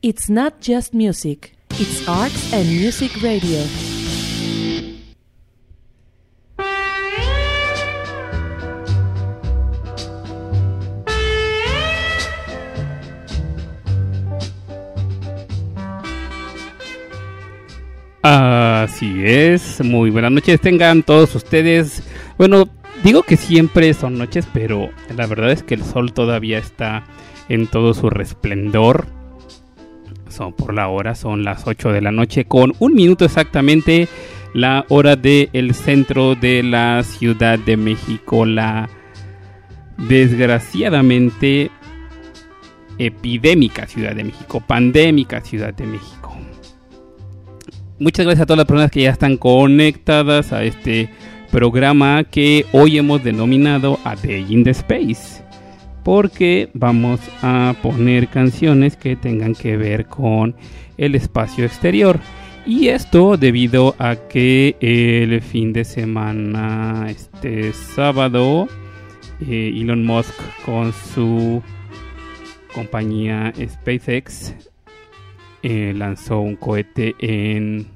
It's not just music, it's arts and music radio. Así es, muy buenas noches tengan todos ustedes. Bueno, digo que siempre son noches, pero la verdad es que el sol todavía está en todo su resplendor. Son por la hora, son las 8 de la noche con un minuto exactamente la hora del centro de la Ciudad de México. La desgraciadamente epidémica Ciudad de México, pandémica Ciudad de México. Muchas gracias a todas las personas que ya están conectadas a este programa que hoy hemos denominado A Day in the Space. Porque vamos a poner canciones que tengan que ver con el espacio exterior. Y esto debido a que el fin de semana, este sábado, eh, Elon Musk con su compañía SpaceX eh, lanzó un cohete en,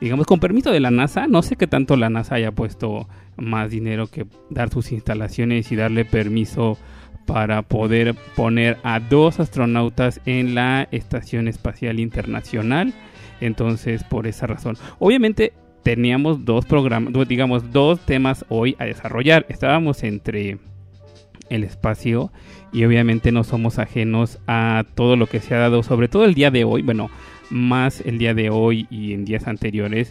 digamos, con permiso de la NASA. No sé qué tanto la NASA haya puesto más dinero que dar sus instalaciones y darle permiso para poder poner a dos astronautas en la Estación Espacial Internacional. Entonces, por esa razón. Obviamente teníamos dos programas, digamos, dos temas hoy a desarrollar. Estábamos entre el espacio y obviamente no somos ajenos a todo lo que se ha dado, sobre todo el día de hoy, bueno, más el día de hoy y en días anteriores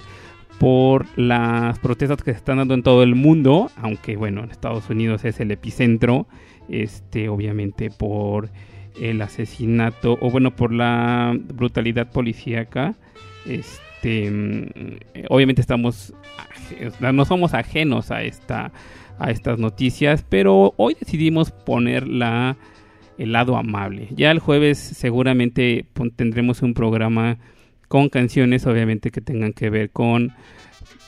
por las protestas que se están dando en todo el mundo, aunque bueno, en Estados Unidos es el epicentro, este obviamente por el asesinato o bueno, por la brutalidad policíaca, este obviamente estamos no somos ajenos a esta a estas noticias, pero hoy decidimos poner la, el lado amable. Ya el jueves seguramente tendremos un programa con canciones, obviamente que tengan que ver con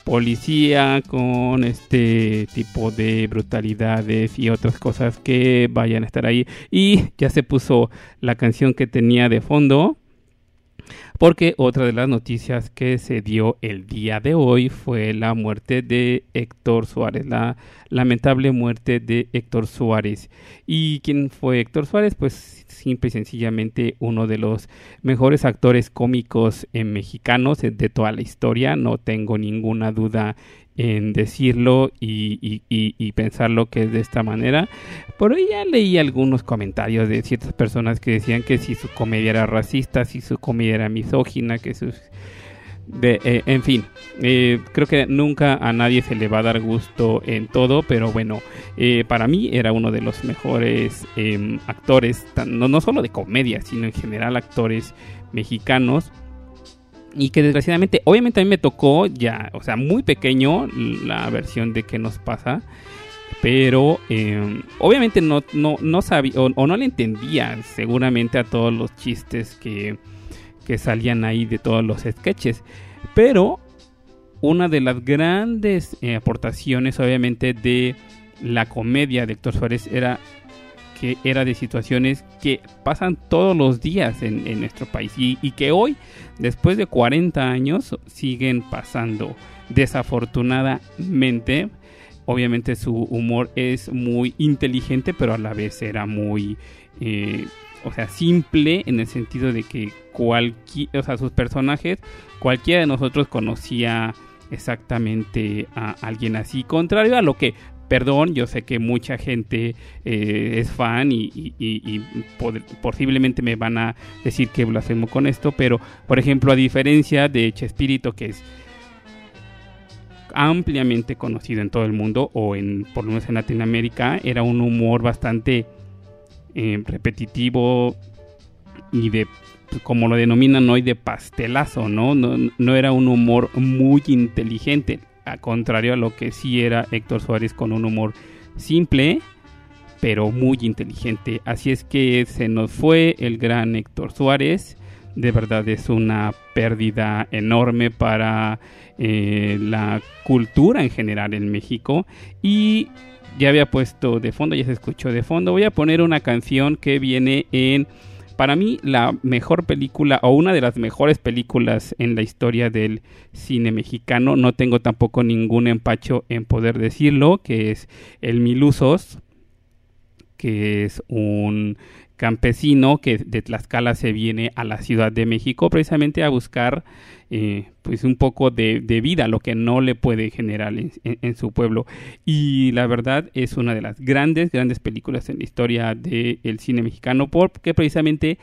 policía, con este tipo de brutalidades y otras cosas que vayan a estar ahí. Y ya se puso la canción que tenía de fondo porque otra de las noticias que se dio el día de hoy fue la muerte de Héctor Suárez, la lamentable muerte de Héctor Suárez. ¿Y quién fue Héctor Suárez? Pues simple y sencillamente uno de los mejores actores cómicos en mexicanos de toda la historia, no tengo ninguna duda en decirlo y, y, pensarlo que es de esta manera. Por ahí ya leí algunos comentarios de ciertas personas que decían que si su comedia era racista, si su comedia era misógina, que sus... De, eh, en fin, eh, creo que nunca a nadie se le va a dar gusto en todo, pero bueno, eh, para mí era uno de los mejores em, actores, no, no solo de comedia, sino en general actores mexicanos y que desgraciadamente, obviamente a mí me tocó ya, o sea, muy pequeño la versión de qué nos pasa. Pero em, obviamente no, no, no sabía o, no le entendía seguramente a todos los chistes que, que salían ahí de todos los sketches. Pero una de las grandes eh, aportaciones obviamente de la comedia de Héctor Suárez era que era de situaciones que pasan todos los días en, nuestro país y, que hoy, después de 40 años, siguen pasando. Desafortunadamente, obviamente su humor es muy inteligente, pero a la vez era muy... Eh, o sea, simple en el sentido de que cualquier, o sea, sus personajes, cualquiera de nosotros conocía exactamente a alguien así, contrario a lo que Perdón, yo sé que mucha gente eh, es fan y, posiblemente me van a decir que blasfemo con esto, pero por ejemplo, a diferencia de Chespirito, que es ampliamente conocido en todo el mundo, o en por lo menos en Latinoamérica, era un humor bastante eh, repetitivo y de como lo denominan hoy de pastelazo, ¿no? ¿no? No era un humor muy inteligente a contrario a lo que sí era Héctor Suárez con un humor simple, pero muy inteligente. Así es que se nos fue el gran Héctor Suárez. De verdad es una pérdida enorme para eh, la cultura en general en México. Y ya había puesto de fondo, ya se escuchó de fondo. Voy a poner una canción que viene en para mí la mejor película o una de las mejores películas en la historia del cine mexicano. No tengo tampoco ningún empacho en poder decirlo, que es El Milusos, que es un campesino que de Tlaxcala se viene a la Ciudad de México precisamente a buscar eh, pues un poco de, vida, lo que no le puede generar en, su pueblo. Y la verdad es una de las grandes, grandes películas en la historia del cine mexicano porque precisamente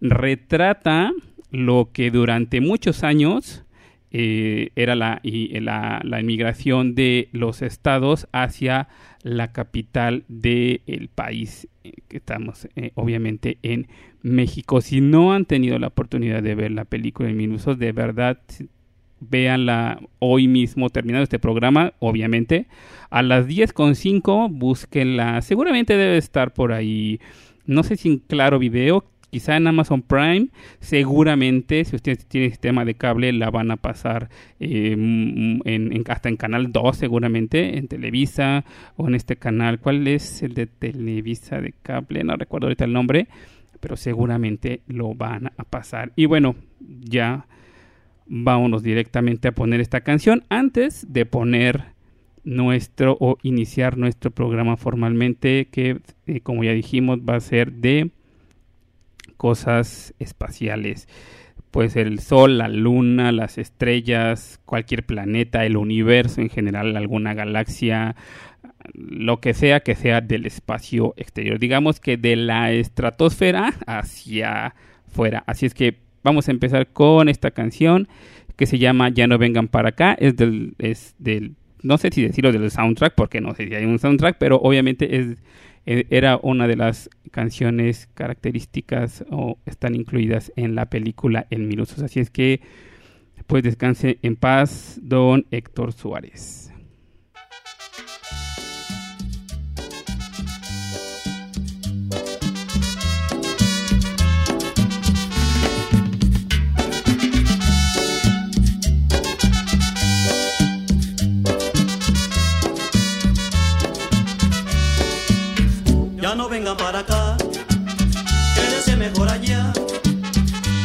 retrata lo que durante muchos años eh, era la, y, la, la, inmigración de los estados hacia la capital del país, eh, que estamos eh, obviamente en México. Si no han tenido la oportunidad de ver la película en Minusos, de verdad véanla hoy mismo terminado este programa, obviamente. A las 10.5 búsquenla, seguramente debe estar por ahí, no sé si en claro video, quizá en Amazon Prime, seguramente si usted tiene sistema de cable la van a pasar eh, en, hasta en Canal 2 seguramente, en Televisa o en este canal. ¿Cuál es el de Televisa de cable? No recuerdo ahorita el nombre, pero seguramente lo van a pasar. Y bueno, ya vámonos directamente a poner esta canción antes de poner nuestro o iniciar nuestro programa formalmente que eh, como ya dijimos va a ser de cosas espaciales. Puede ser el Sol, la Luna, las estrellas, cualquier planeta, el universo en general, alguna galaxia, lo que sea que sea del espacio exterior. Digamos que de la estratosfera hacia fuera. Así es que vamos a empezar con esta canción que se llama Ya no vengan para acá. Es del, es del no sé si decirlo del soundtrack, porque no sé si hay un soundtrack, pero obviamente es era una de las canciones características o están incluidas en la película En Minutos. Así es que pues descanse en paz, don Héctor Suárez. Vengan para acá, quédese mejor allá.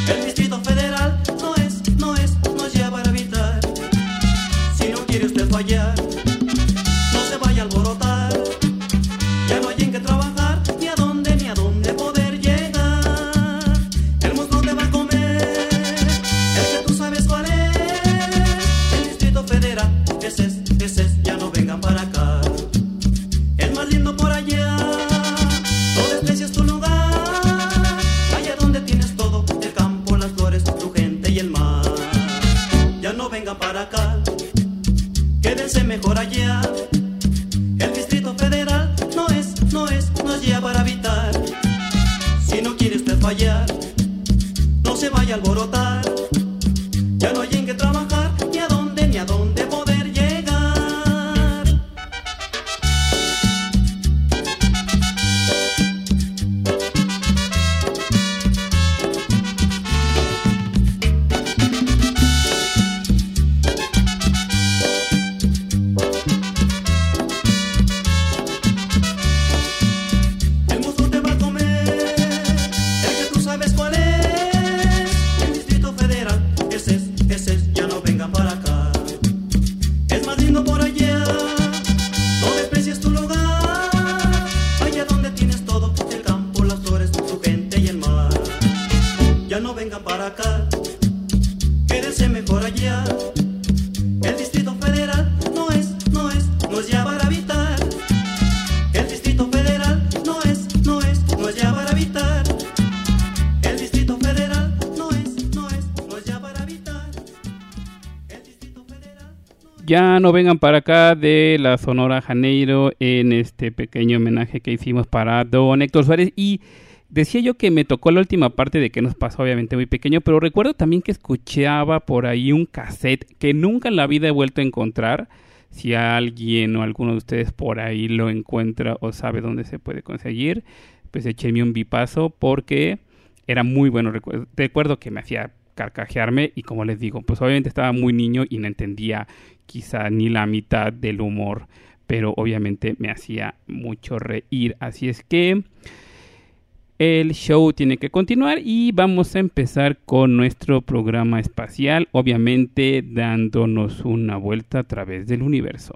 El Distrito Federal no es, no es, no es ya para habitar. Si no quiere usted fallar, no vengan para acá de la Sonora Janeiro en este pequeño homenaje que hicimos para Don Héctor Suárez. Y decía yo que me tocó la última parte de que nos pasó, obviamente muy pequeño, pero recuerdo también que escuchaba por ahí un cassette que nunca en la vida he vuelto a encontrar. Si alguien o alguno de ustedes por ahí lo encuentra o sabe dónde se puede conseguir, pues écheme un bipazo porque era muy bueno. Recuerdo que me hacía carcajearme y como les digo, pues obviamente estaba muy niño y no entendía quizá ni la mitad del humor, pero obviamente me hacía mucho reír. Así es que el show tiene que continuar y vamos a empezar con nuestro programa espacial, obviamente dándonos una vuelta a través del universo.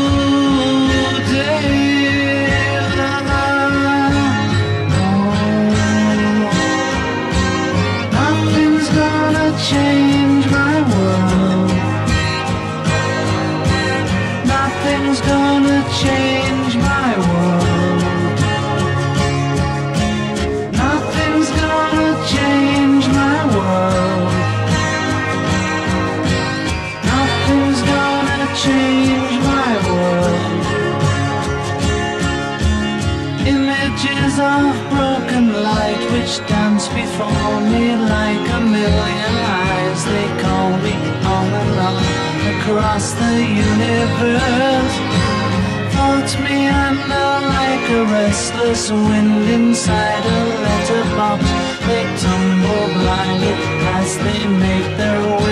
change my world. Nothing's gonna change my world. Nothing's gonna change my world. Nothing's gonna change my world. Images of broken light which dance before me like a million across the universe. Thoughts meander like a restless wind inside a letterbox. They tumble blindly as they make their way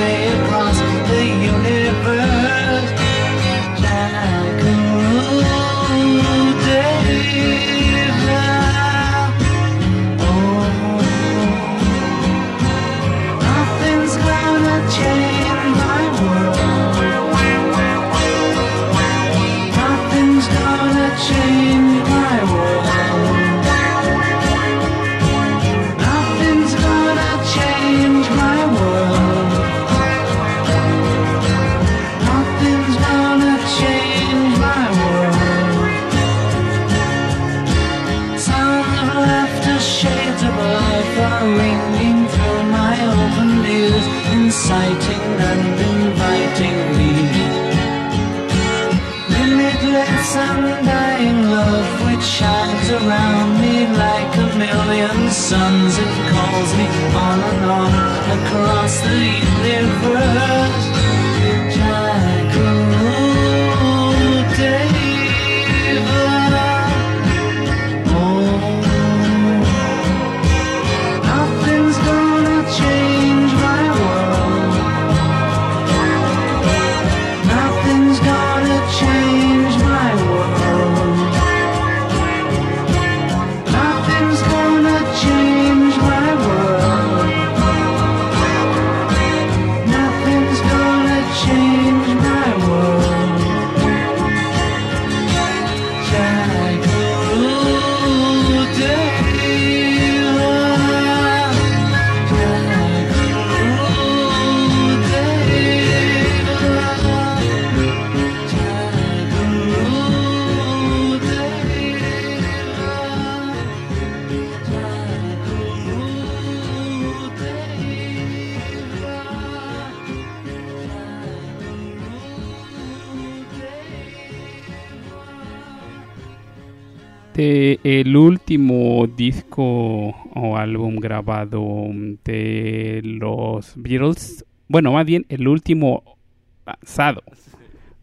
Bueno, más bien el último lanzado,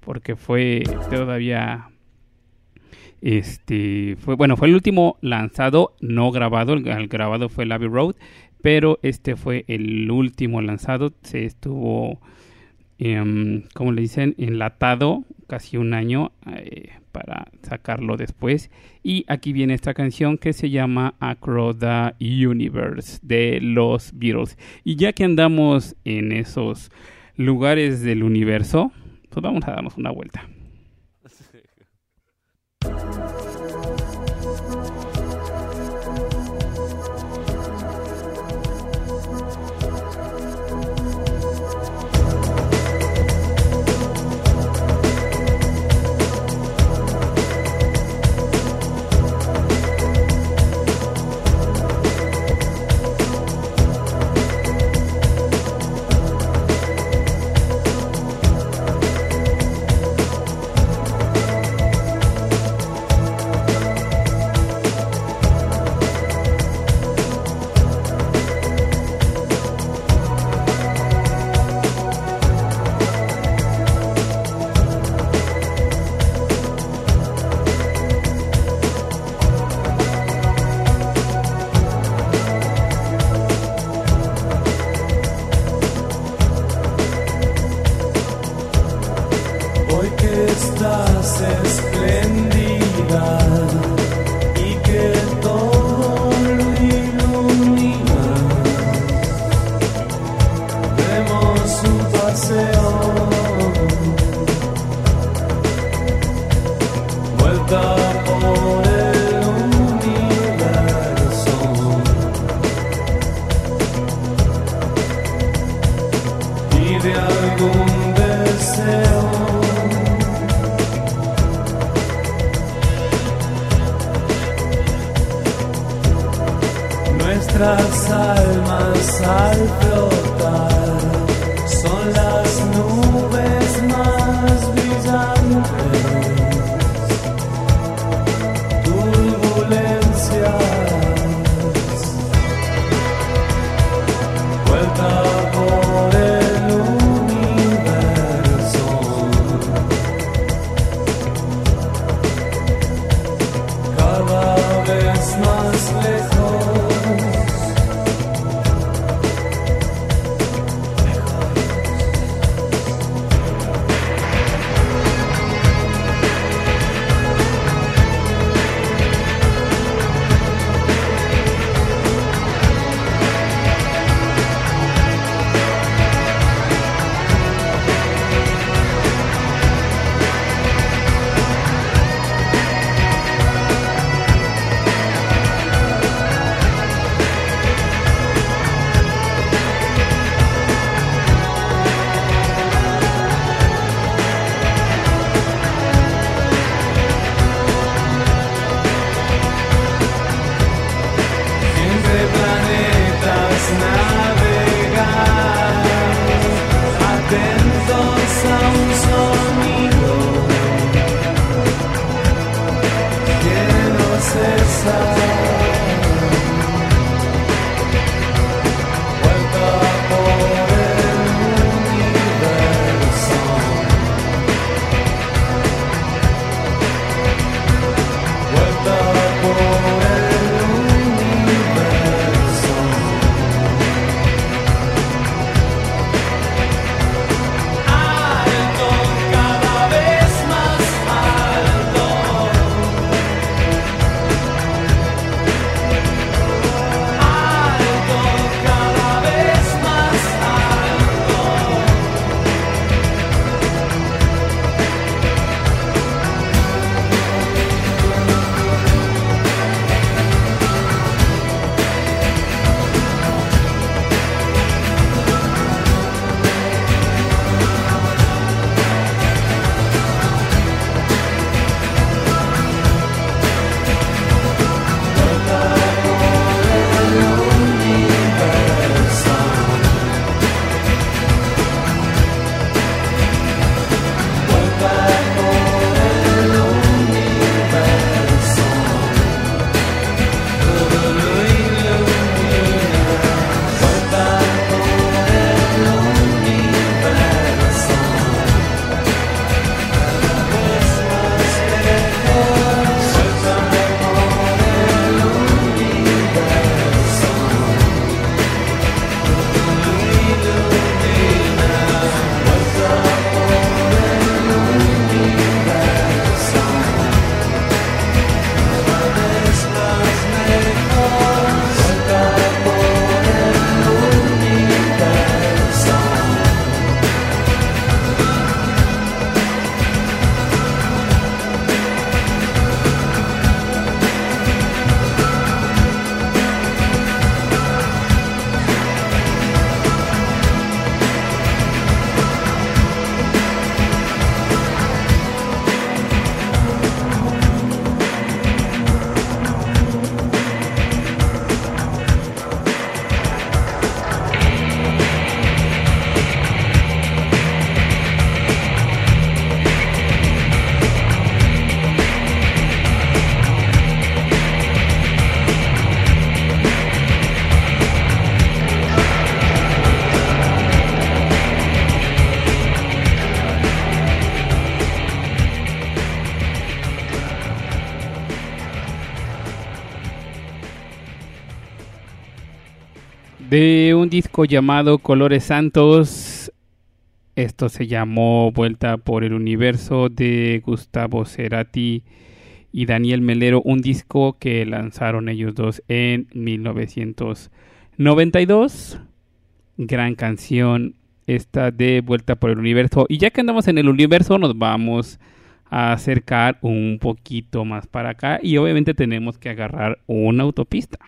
porque fue todavía este fue bueno, fue el último lanzado no grabado, el, grabado fue Road, pero este fue el último lanzado, se estuvo em, como le dicen, enlatado casi un año eh, para sacarlo después. Y aquí viene esta canción que se llama Across the Universe de los Beatles. Y ya que andamos en esos lugares del universo, pues vamos a darnos una vuelta. Nuestras almas al flotar. Son las nubes más un disco llamado Colores Santos. Esto se llamó Vuelta por el Universo de Gustavo Cerati y Daniel Melero, un disco que lanzaron ellos dos en 1992. Gran canción esta de Vuelta por el Universo. Y ya que andamos en el universo, nos vamos a acercar un poquito más para acá y obviamente tenemos que agarrar una autopista.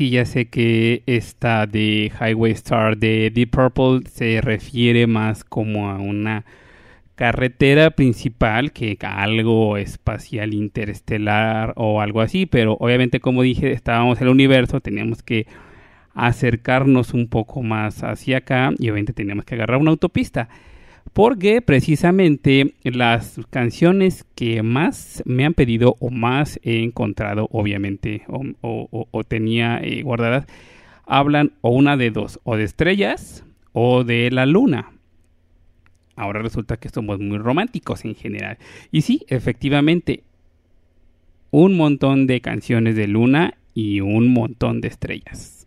Sí, ya sé que esta de Highway Star de Deep Purple se refiere más como a una carretera principal que algo espacial interestelar o algo así, pero obviamente como dije, estábamos en el universo, teníamos que acercarnos un poco más hacia acá y obviamente teníamos que agarrar una autopista. Porque precisamente las canciones que más me han pedido o más he encontrado, obviamente, o, tenía eh, guardadas, hablan o una de dos, o de estrellas o de la luna. Ahora resulta que somos muy románticos en general. Y sí, efectivamente, un montón de canciones de luna y un montón de estrellas.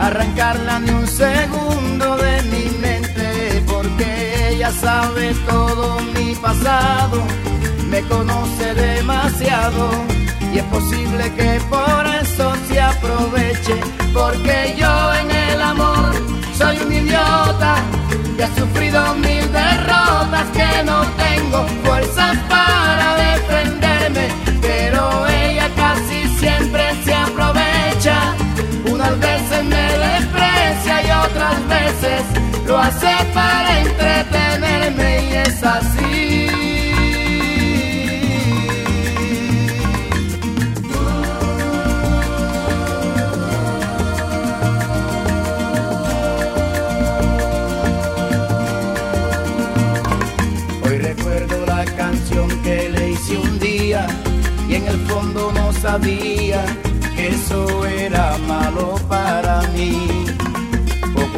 arrancarla ni un segundo de mi mente porque ella sabe todo mi pasado, me conoce demasiado y es posible que por eso se aproveche porque yo en el amor soy un idiota que ha sufrido mil derrotas que no tengo fuerzas para defenderme lo hace para entretenerme y es así. Hoy recuerdo la canción que le hice un día y en el fondo no sabía que eso era malo para mí.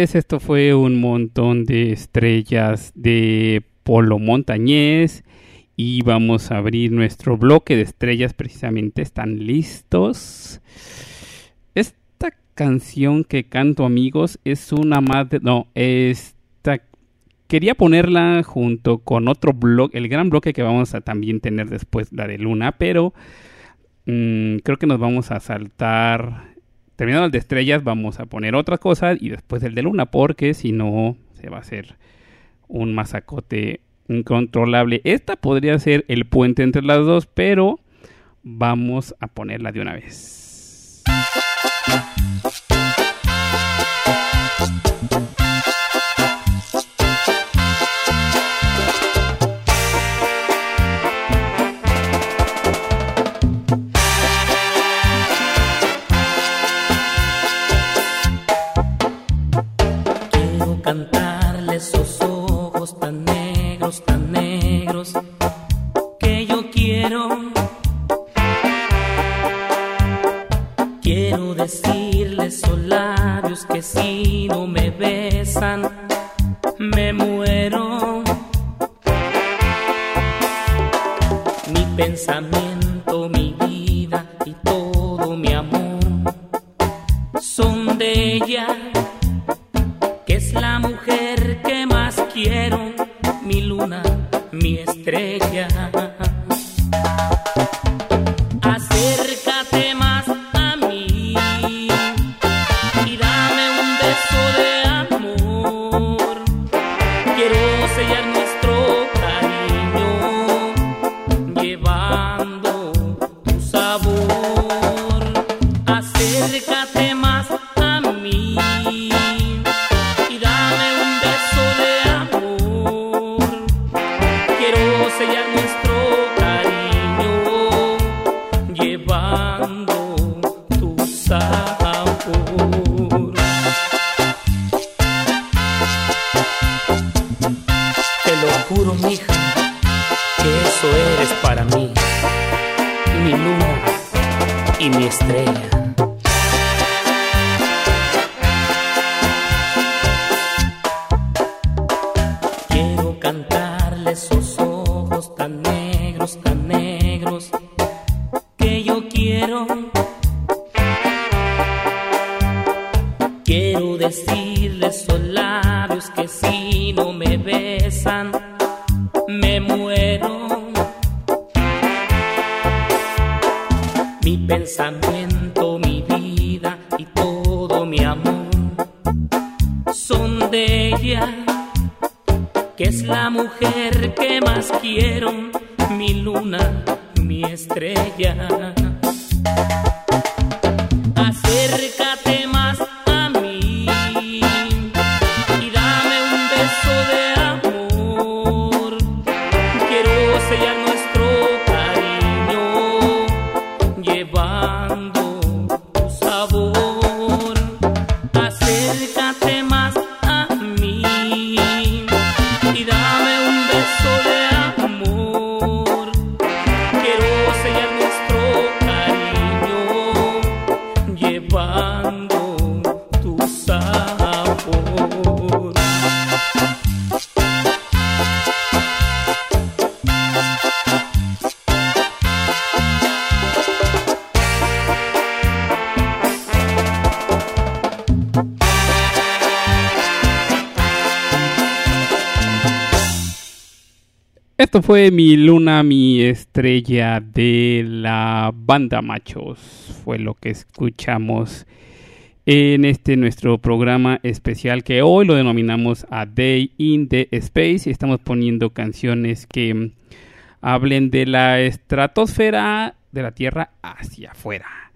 Esto fue un montón de estrellas de Polo Montañés y vamos a abrir nuestro bloque de estrellas precisamente. ¿Están listos? Esta canción que canto amigos es una más de... No, esta... Quería ponerla junto con otro bloque, el gran bloque que vamos a también tener después, la de Luna, pero mm, creo que nos vamos a saltar terminando el de estrellas, vamos a poner otra cosa y después el de luna, porque si no, se va a hacer un masacote incontrolable. Esta podría ser el puente entre las dos, pero vamos a ponerla de una vez. a mí. juro, mija, que eso eres para mí, mi luna y mi estrella. Fue Mi Luna, mi estrella de la banda Machos. Fue lo que escuchamos en este nuestro programa especial que hoy lo denominamos A Day in the Space. Y estamos poniendo canciones que hablen de la estratosfera de la Tierra hacia afuera.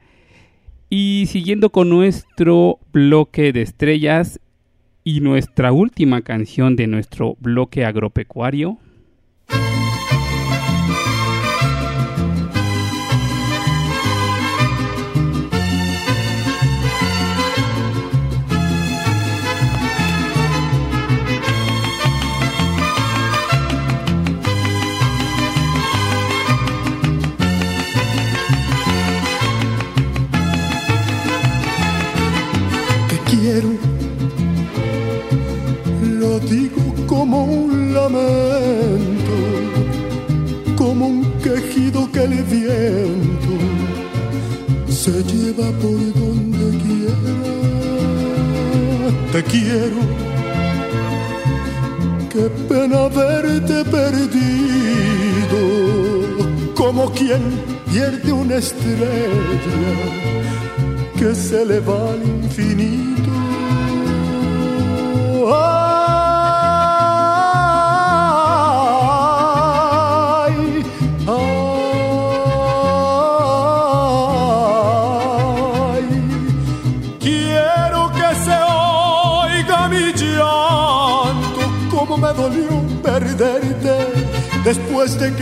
Y siguiendo con nuestro bloque de estrellas y nuestra última canción de nuestro bloque agropecuario. Como un quejido que el viento se lleva por donde quiera. Te quiero, qué pena verte perdido, como quien pierde una estrella que se le va al infinito. Ay,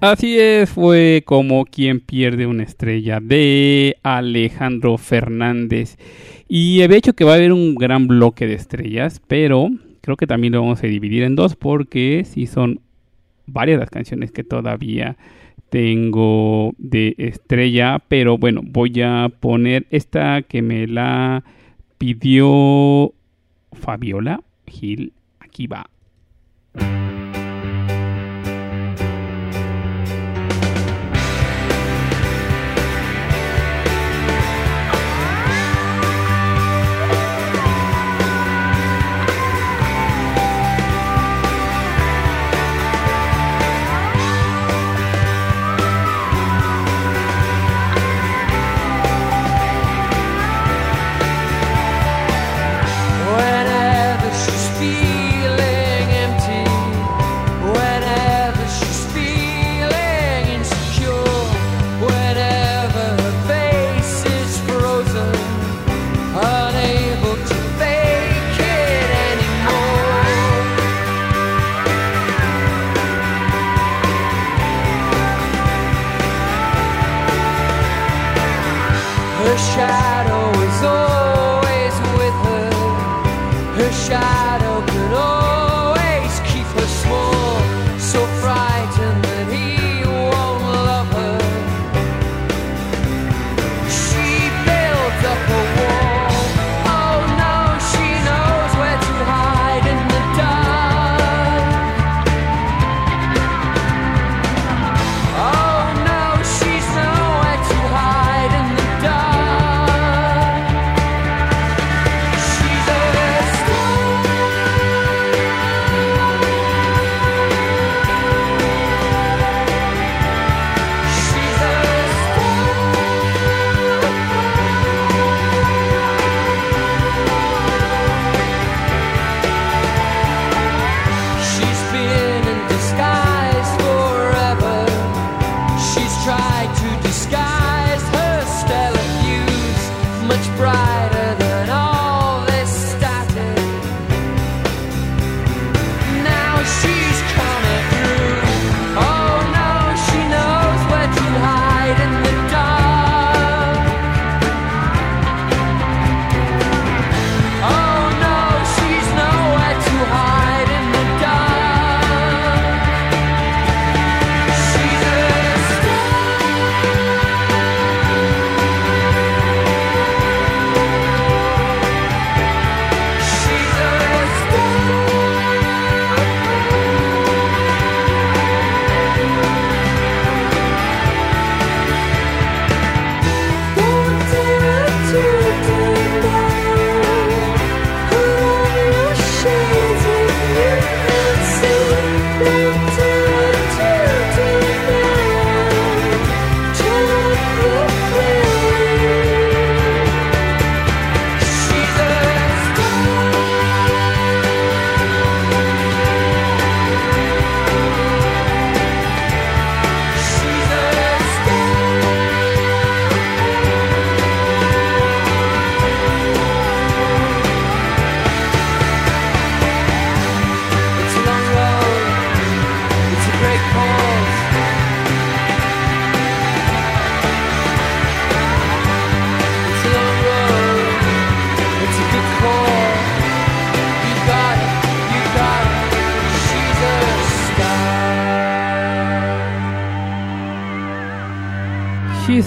Así es, fue como quien pierde una estrella de Alejandro Fernández. Y había hecho que va a haber un gran bloque de estrellas, pero creo que también lo vamos a dividir en dos porque sí son varias las canciones que todavía tengo de estrella. Pero bueno, voy a poner esta que me la pidió Fabiola Gil. Aquí va.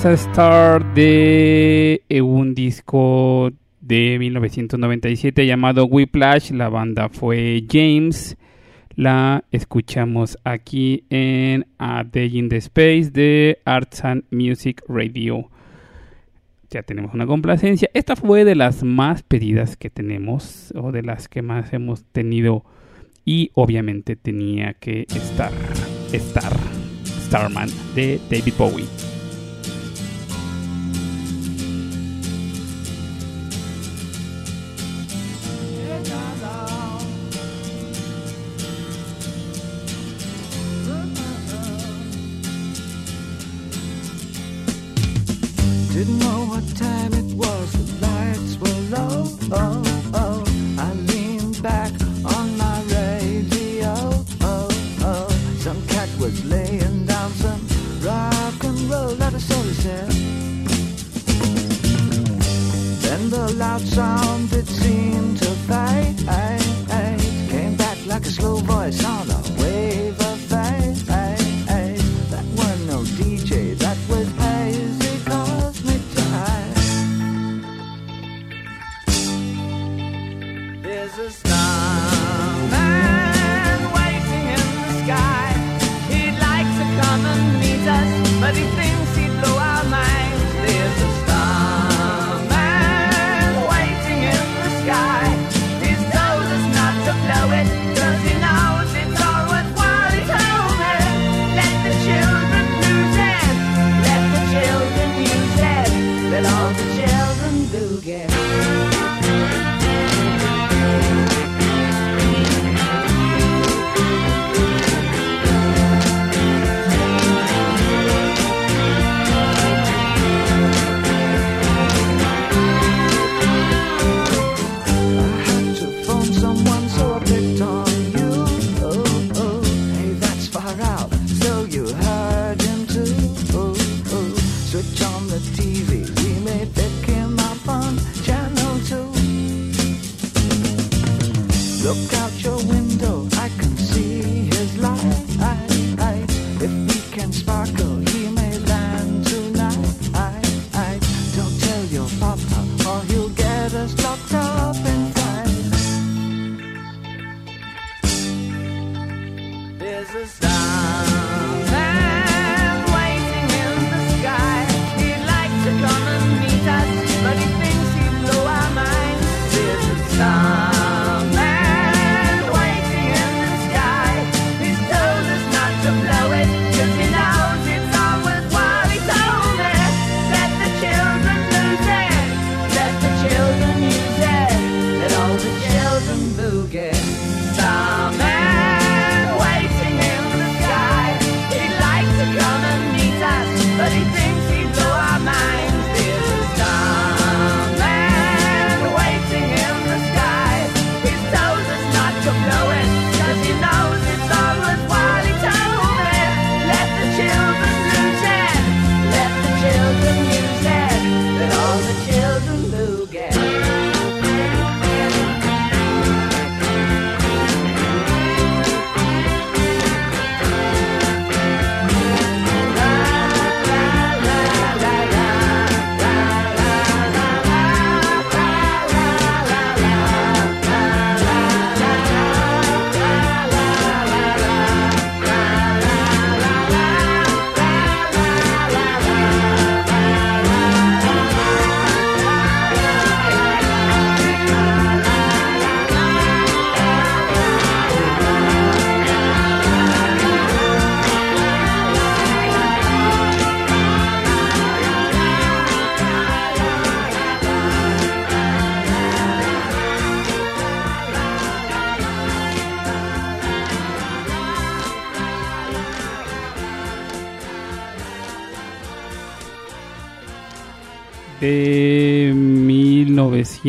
A Star de eh, un disco de 1997 llamado Whiplash. La banda fue James. La escuchamos aquí en A Day in the Space de Arts and Music Radio. Ya tenemos una complacencia. Esta fue de las más pedidas que tenemos o de las que más hemos tenido y obviamente tenía que estar Star Starman de David Bowie. Didn't know what time it was, the lights were low. Oh, oh. I leaned back on my radio. Oh, oh. Some cat was laying down some rock and roll, that is so he said. Then the loud sound it seemed to fade. Came back like a slow voice oh, on a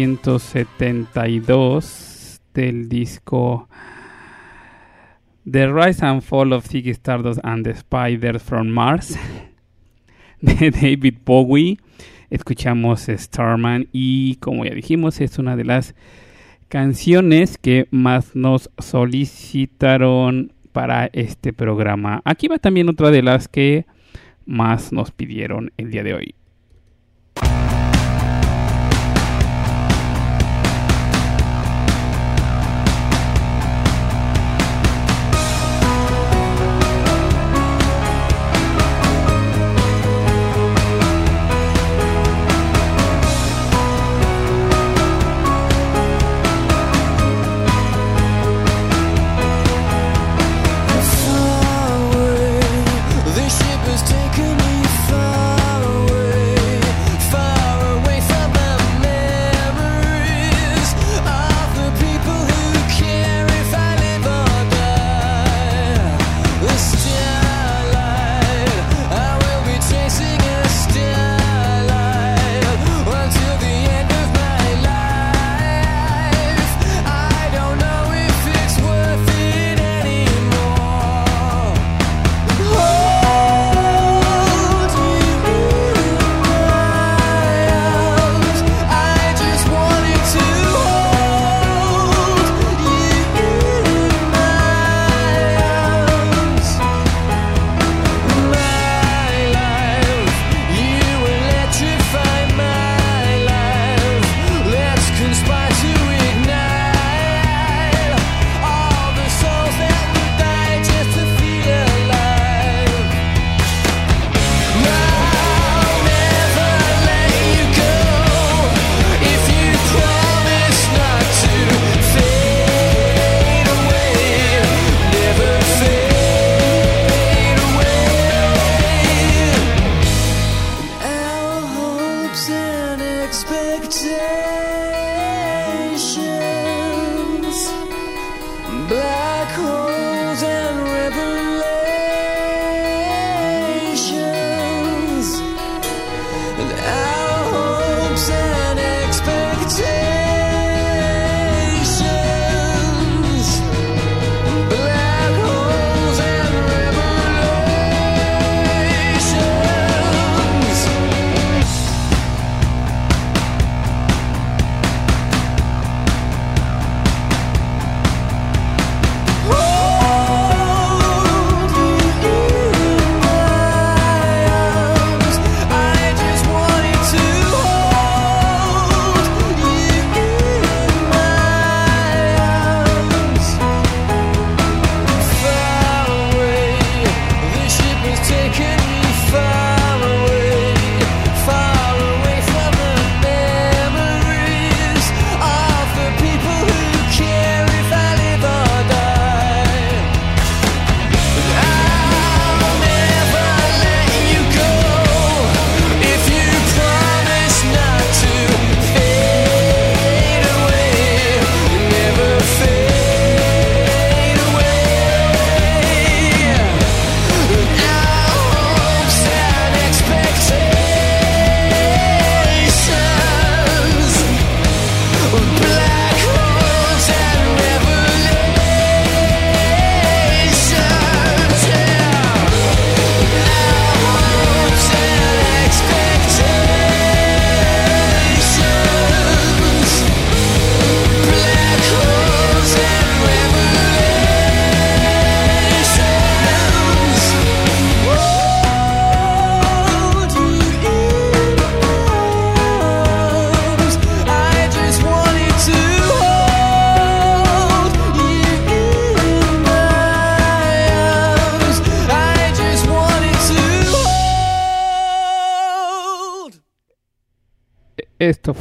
1972 del disco The Rise and Fall of Ziggy Stardust and the Spiders from Mars de David Bowie. Escuchamos Starman y como ya dijimos es una de las canciones que más nos solicitaron para este programa. Aquí va también otra de las que más nos pidieron el día de hoy.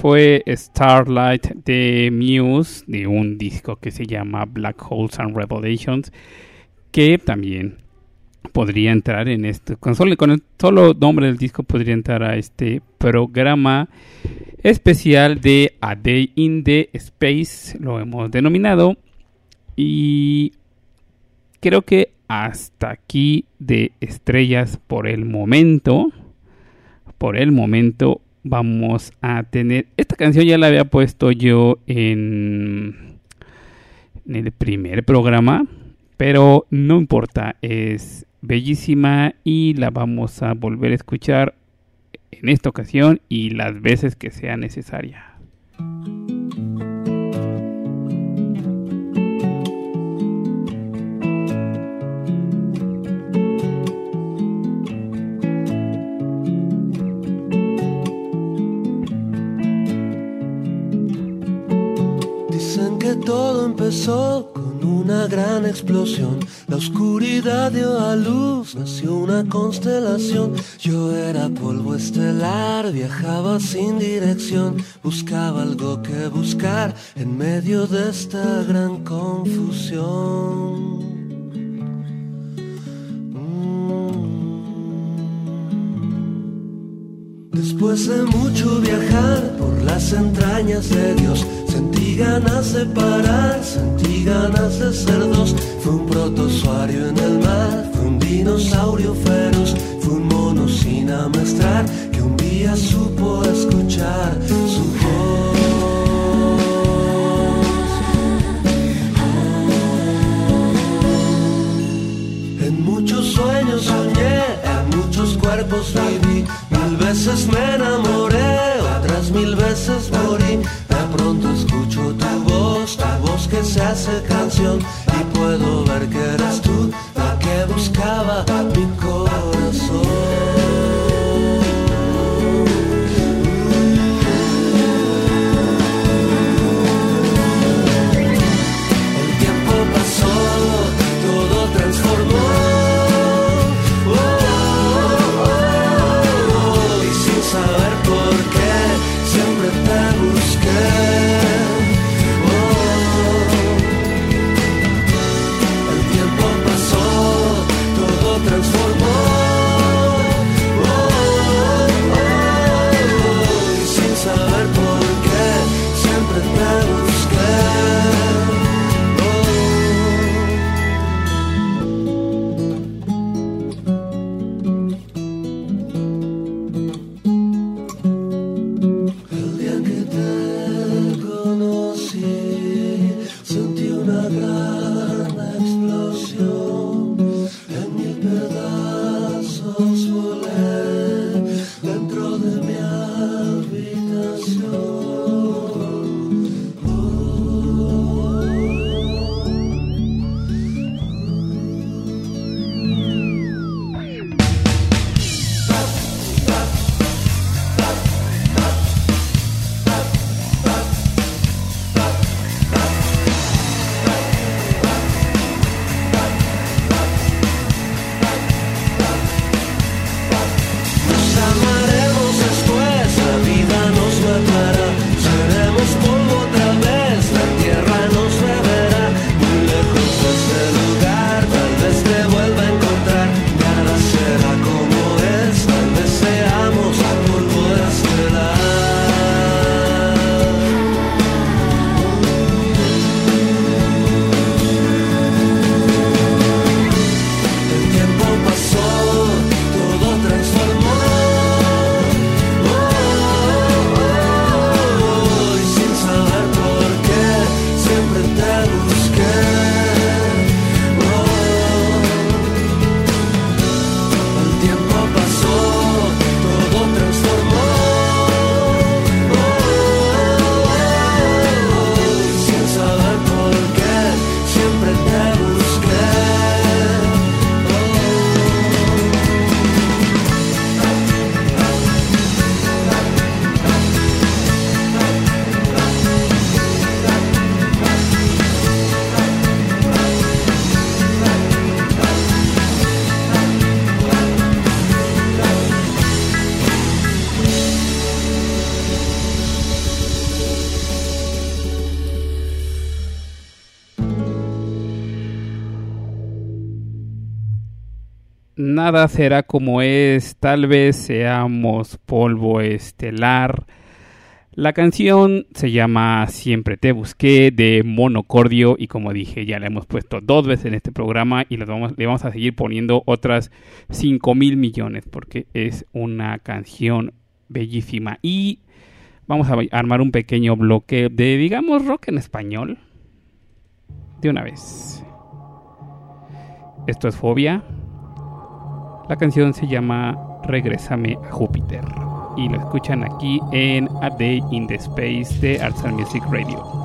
fue Starlight de Muse, de un disco que se llama Black Holes and Revelations, que también podría entrar en este, con con el solo nombre del disco podría entrar a este programa especial de A Day in the Space, lo hemos denominado, y creo que hasta aquí de estrellas por el momento. Por el momento vamos a tener... Esta canción ya la había puesto yo en, el primer programa, pero no importa, es bellísima y la vamos a volver a escuchar en esta ocasión y las veces que sea necesaria. Una gran explosión. La oscuridad dio a luz, nació una constelación. Yo era polvo estelar, viajaba sin dirección, buscaba algo que buscar en medio de esta gran confusión. Después de mucho viajar por las entrañas de Dios, ganas de parar, sentí ganas de ser dos. Fue un protozoario en el mar, fue un dinosaurio feroz, fue un mono sin amestrar que un día supo escuchar su voz. En muchos sueños soñé, en muchos cuerpos viví. Mil veces me enamoré, otras mil veces morí. Pronto escucho tu voz, tu voz que se hace canción. Y puedo ver que eres tú la que buscaba mi corazón. Nada será como es, tal vez seamos polvo estelar. La canción se llama Siempre te busqué de Monocordio y como dije ya la hemos puesto dos veces en este programa y le vamos, a seguir poniendo otras 5 mil millones porque es una canción bellísima y vamos a armar un pequeño bloque de digamos rock en español de una vez. Esto es Fobia. La canción se llama Regrésame a Júpiter y lo escuchan aquí en A Day in the Space de Arts and Music Radio.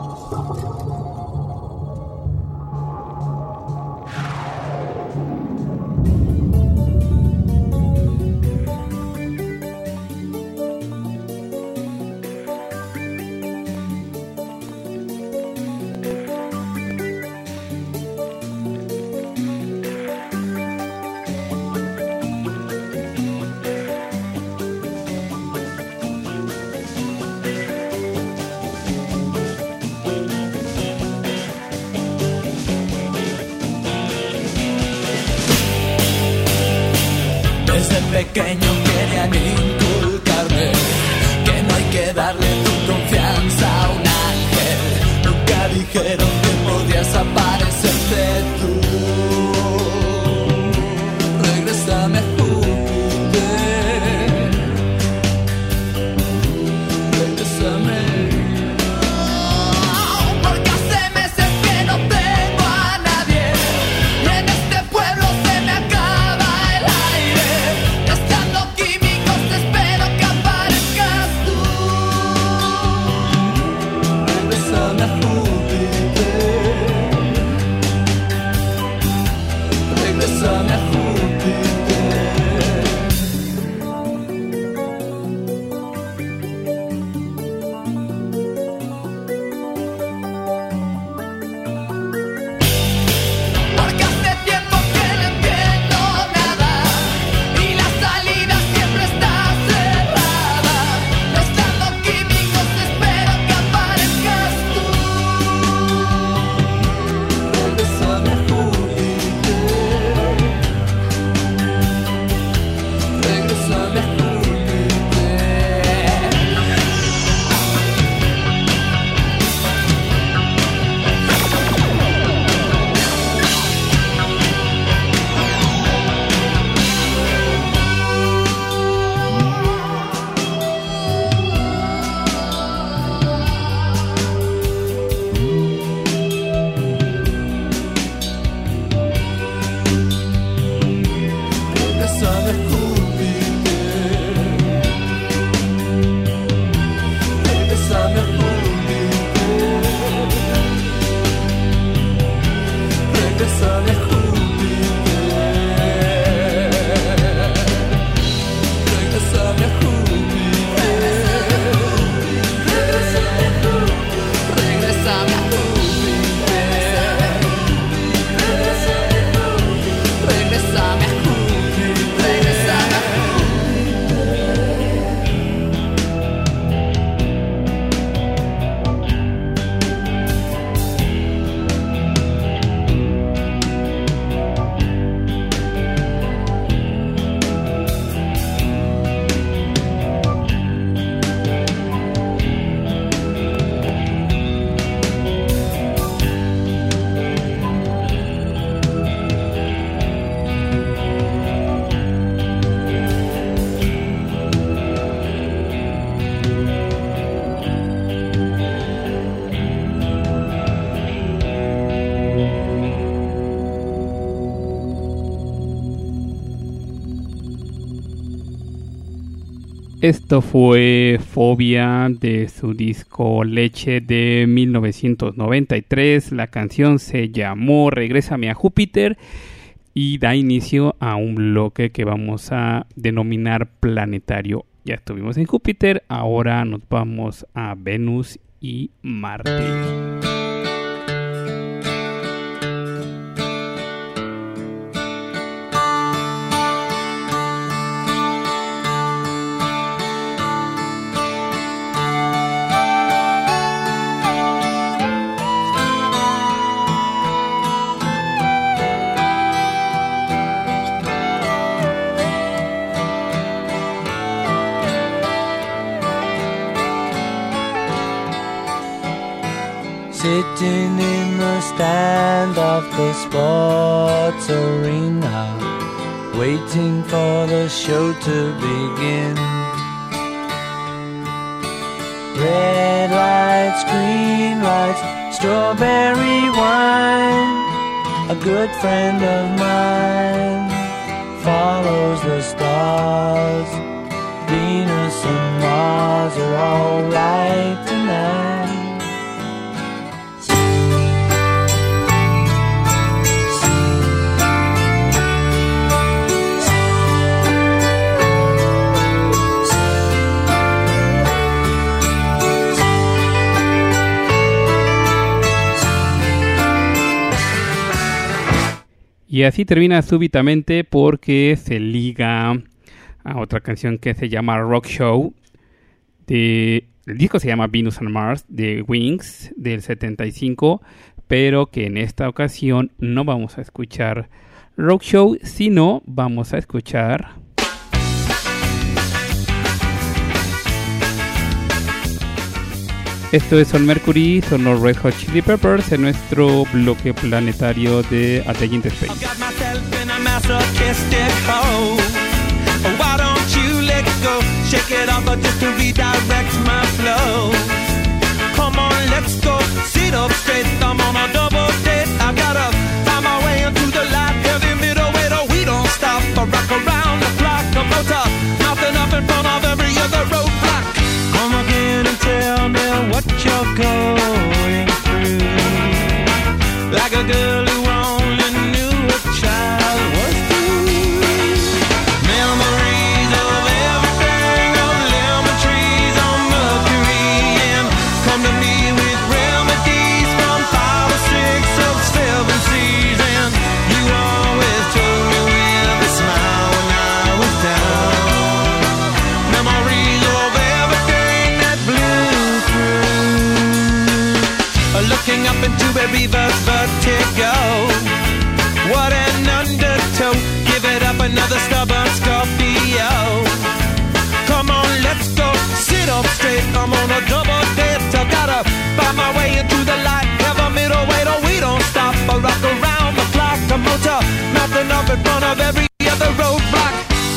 Esto fue Fobia de su disco Leche de 1993. La canción se llamó Regrésame a Júpiter y da inicio a un bloque que vamos a denominar planetario. Ya estuvimos en Júpiter, ahora nos vamos a Venus y Marte. Sitting in the stand of the sports arena, waiting for the show to begin. Red lights, green lights, strawberry wine. A good friend of mine follows the stars. Venus and Mars are alright tonight. Y así termina súbitamente porque se liga a otra canción que se llama Rock Show. De, el disco se llama Venus and Mars de Wings del 75, pero que en esta ocasión no vamos a escuchar Rock Show, sino vamos a escuchar Esto es Son Mercury, son los Red Hot Chili Peppers en nuestro bloque planetario de A Day in the Space. got myself in a masochistic hole. Why don't you let go? Shake it off or just to redirect my flow. Come on, let's go. Sit up straight. I'm on a double date. I gotta find my way into the light. Heavy middle way to we don't stop. I rock around the clock. Going through. Like a girl another stubborn Scorpio. Come on, let's go. Sit up straight. I'm on a double date. I gotta find my way into the light. Have a middle way to we don't stop. I rock around the clock. Motor, nothing up in front of every other roadblock.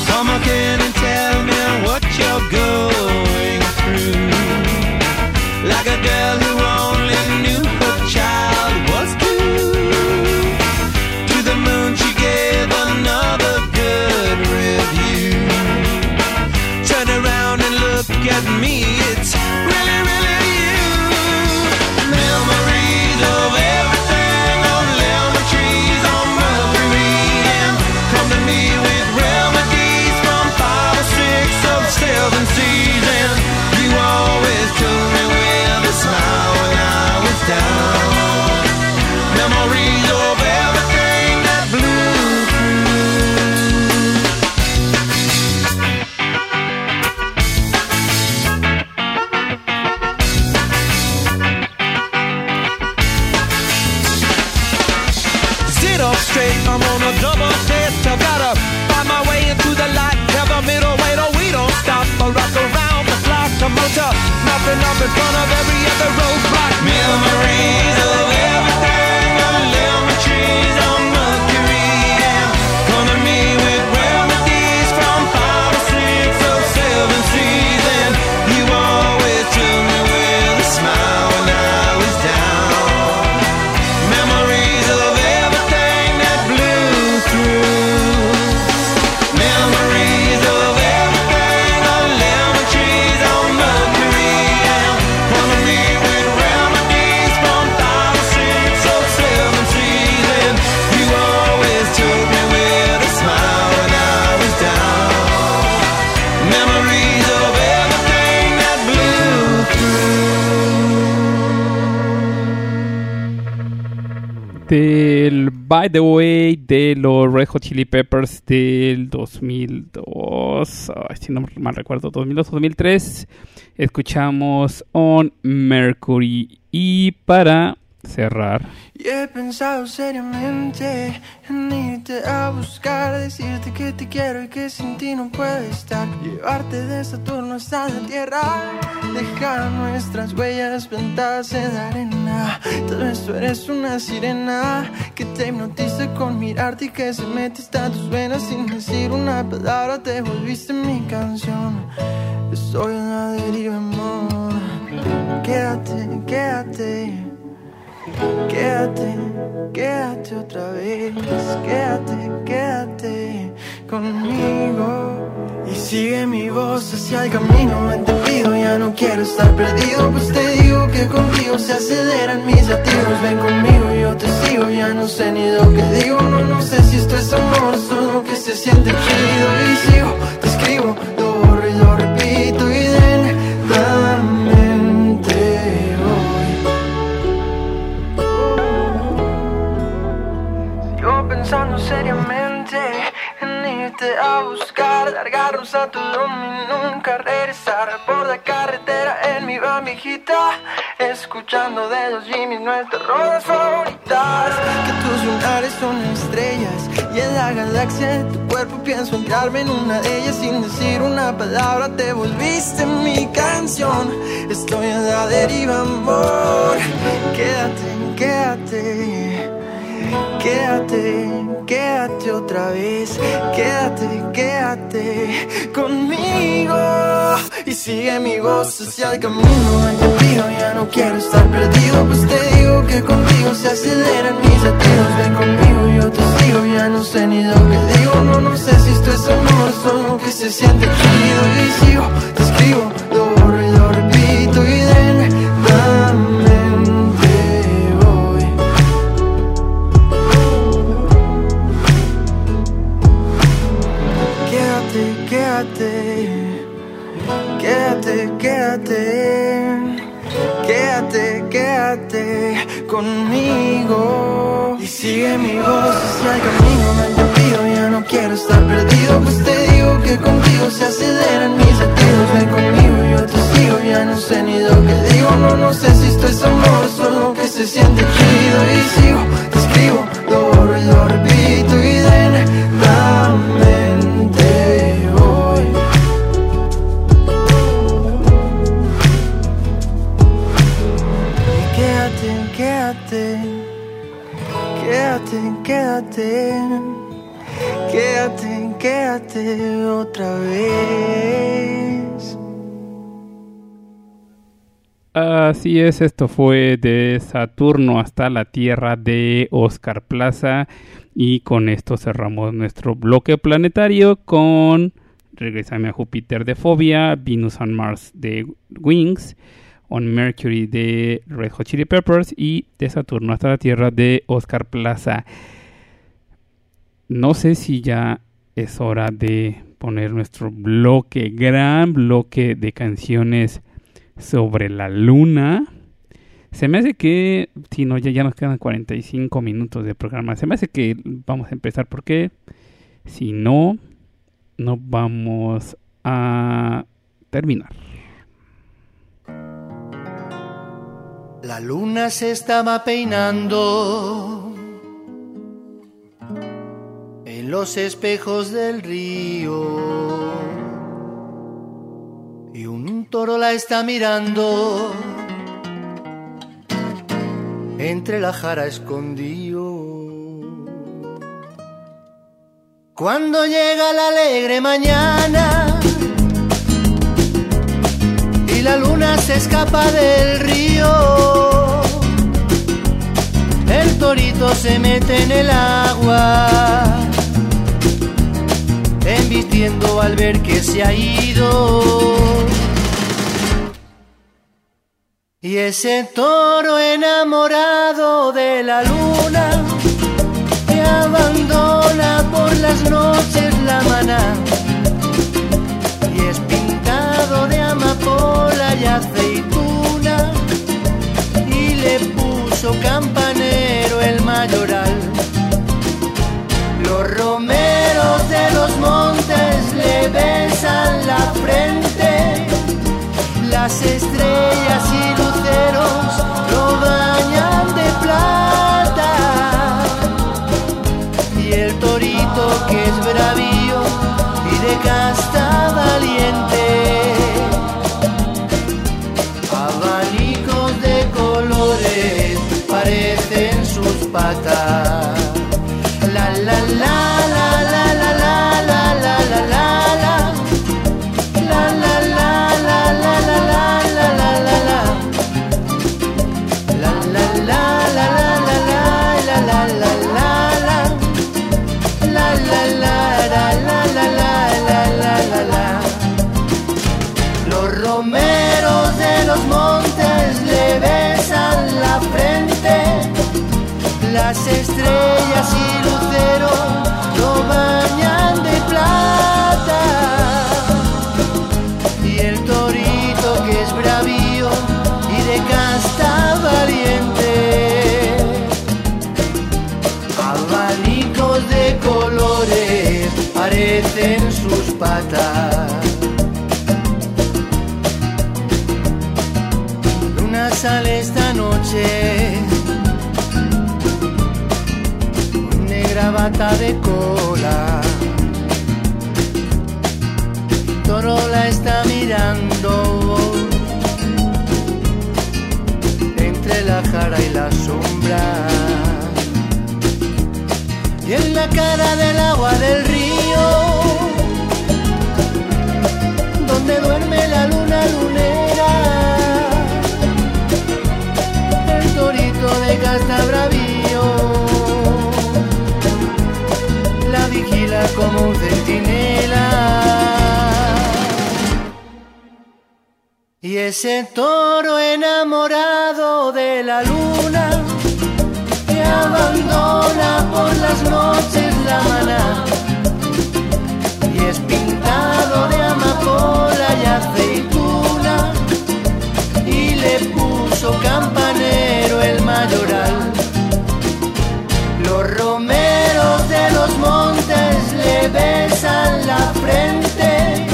Come again and tell me what you're going The Way de los Red Hot Chili Peppers del 2002, ay, si no mal recuerdo, 2002-2003, escuchamos On Mercury. Y para cerrar, Y he pensado seriamente en irte a buscar, decirte que te quiero y que sin ti no puedo estar. Llevarte de Saturno hasta la Tierra, dejar nuestras huellas plantadas en la arena. Tal vez tú eres una sirena que te hipnotiza con mirarte y que se mete hasta tus venas sin decir una palabra. Te volviste mi canción. Estoy en la deriva, amor. Quédate, quédate. Quédate, quédate otra vez, quédate, quédate conmigo. Y sigue mi voz hacia el camino, te pido, ya no quiero estar perdido. Pues te digo que contigo se aceleran mis latidos. Ven conmigo, yo te sigo, ya no sé ni lo que digo. No, no sé si esto es amor, solo que se siente chido. Y sigo, te escribo, irte a buscar, largarnos a Tulum y nunca regresar por la carretera en mi bambijita, escuchando de los Jimmy nuestras rodas favoritas. Que tus lunares son estrellas y en la galaxia de tu cuerpo pienso entrarme en una de ellas sin decir una palabra. Te volviste mi canción, estoy en la deriva, amor. Quédate, quédate. Quédate, quédate otra vez, quédate, quédate conmigo. Y sigue mi voz hacia el camino. Al camino, ya no quiero estar perdido, pues te digo que contigo se aceleran mis latidos, ven conmigo, yo te sigo, ya no sé ni lo que digo, no, no sé si esto es amor, solo que se siente chido. Y sigo, te escribo, Quédate, quédate, quédate, quédate, quédate, conmigo. Y sigue mi voz hacia el camino, me pido, ya no quiero estar perdido, pues te digo que contigo se aceleran mis latidos. Ven conmigo, yo te sigo, ya no sé ni lo que digo, no, no sé si esto es amor, solo que se siente chido. Y sigo, te escribo, lo borro y lo repito y quédate, quédate, quédate, otra vez. Así es, esto fue de Saturno hasta la Tierra de Oscar Plaza y con esto cerramos nuestro bloque planetario con Regresame a Júpiter de Fobia, Venus on Mars de Wings, On Mercury de Red Hot Chili Peppers y de Saturno hasta la Tierra de Oscar Plaza. No sé si ya es hora de poner nuestro bloque, gran bloque de canciones sobre la luna. Se me hace que, si no, ya, ya nos quedan 45 minutos de programa. Se me hace que vamos a empezar porque si no, no vamos a terminar. La luna se estaba peinando en los espejos del río. Y un toro la está mirando. Entre la jara escondido. Cuando llega la alegre mañana y la luna se escapa del río, el torito se mete en el agua, embistiendo al ver que se ha ido. Y ese toro enamorado de la luna que abandona por las noches la maná y es pintado de amapola y aceituna y le puso campanero el mayoral. Los romeros los montes le besan la frente, las estrellas y luceros lo bañan de plata y el torito que es bravío y de casta valiente. Parecen sus patas. Luna sale esta noche, con negra bata de cola. Toro la está mirando entre la jara y la sombra. Y en la cara del agua del río, donde duerme la luna lunera, el torito de casta bravío, la vigila como un centinela. Y ese toro enamorado de la luna abandona por las noches la maná. Y es pintado de amapola y aceituna. Y le puso campanero el mayoral. Los romeros de los montes le besan la frente,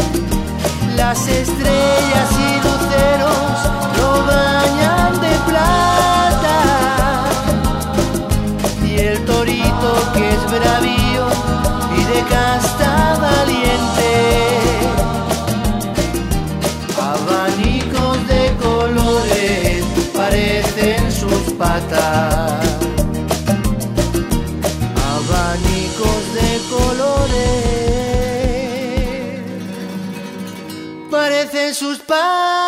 las estrellas y luceros lo bañan de plata que es bravío y de casta valiente. Abanicos de colores parecen sus patas. Abanicos de colores parecen sus patas.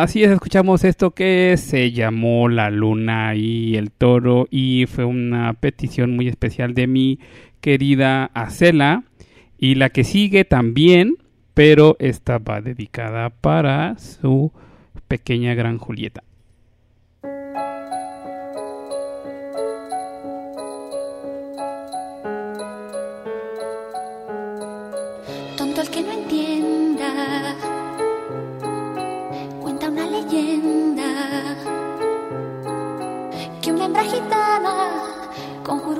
Así es, escuchamos esto que se llamó La Luna y el Toro y fue una petición muy especial de mi querida Acela y la que sigue también, pero esta va dedicada para su pequeña gran Julieta.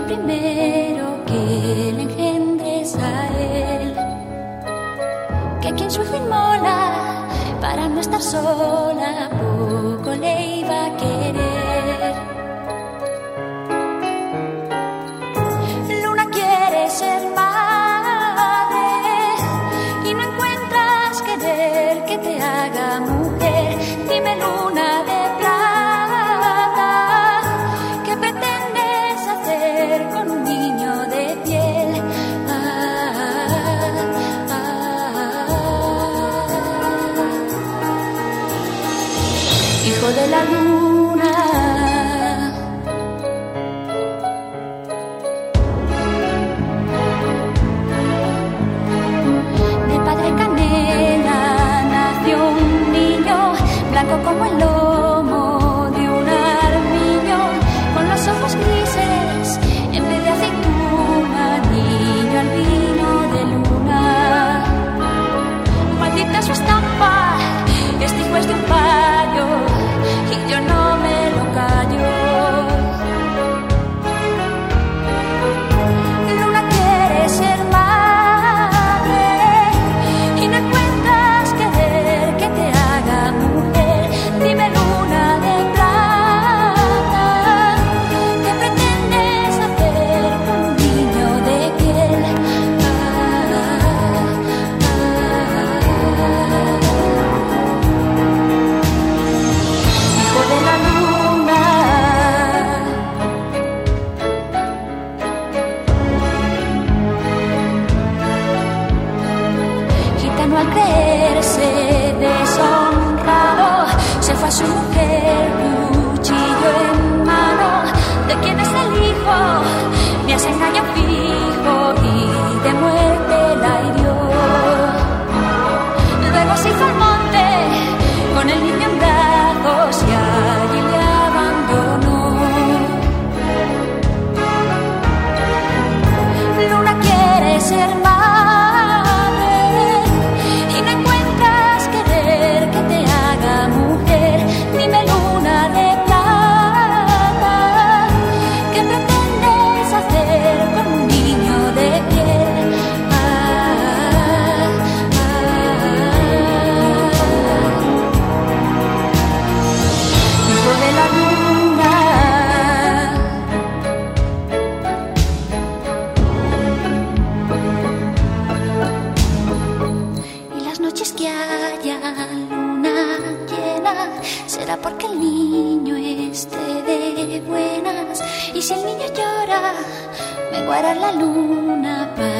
primero que le engendres a él. Que quien su inmola para no estar sola, poco le iba a querer. fuera la luna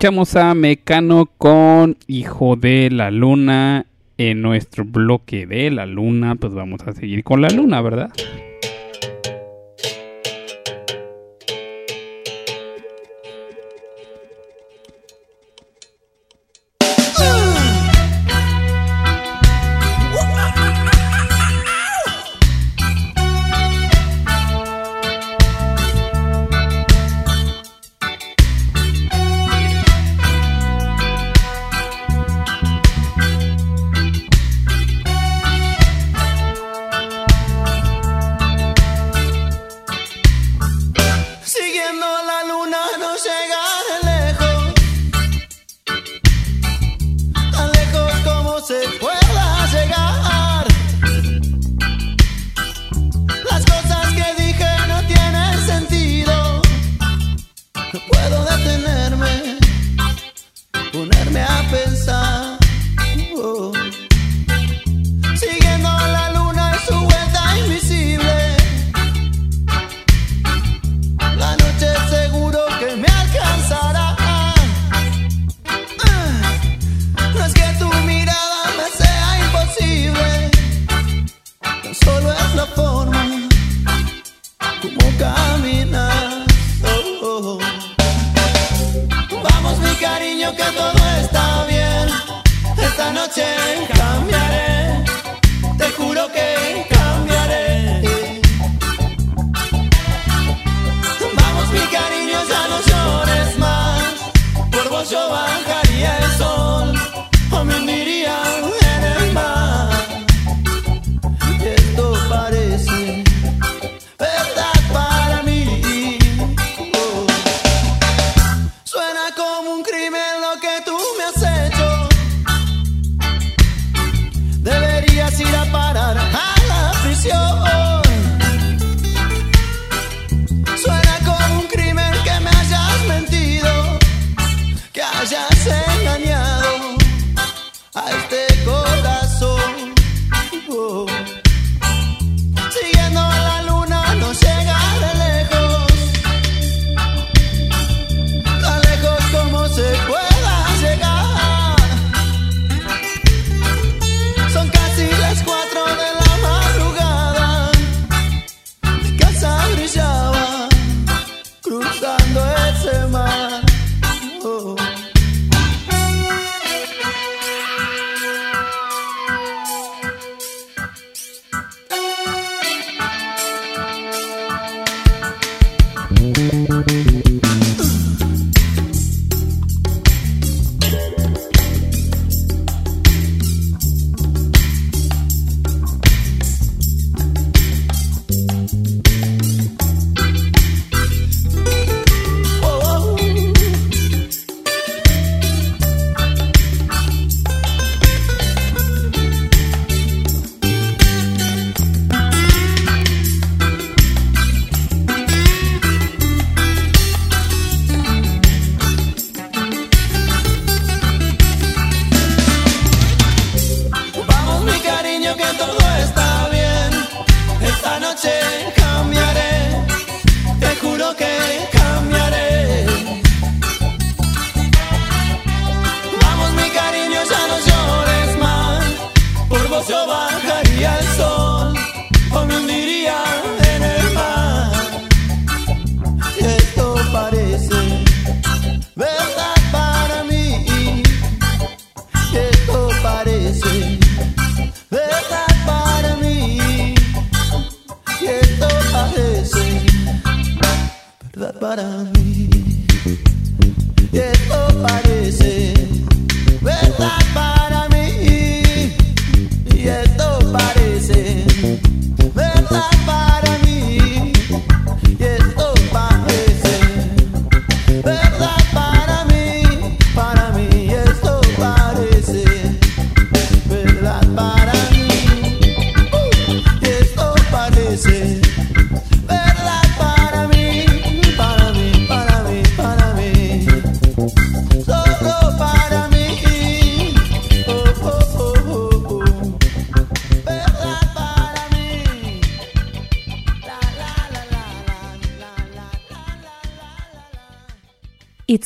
Escuchamos a Mecano con Hijo de la Luna. En nuestro bloque de la Luna, pues vamos a seguir con la Luna, ¿verdad?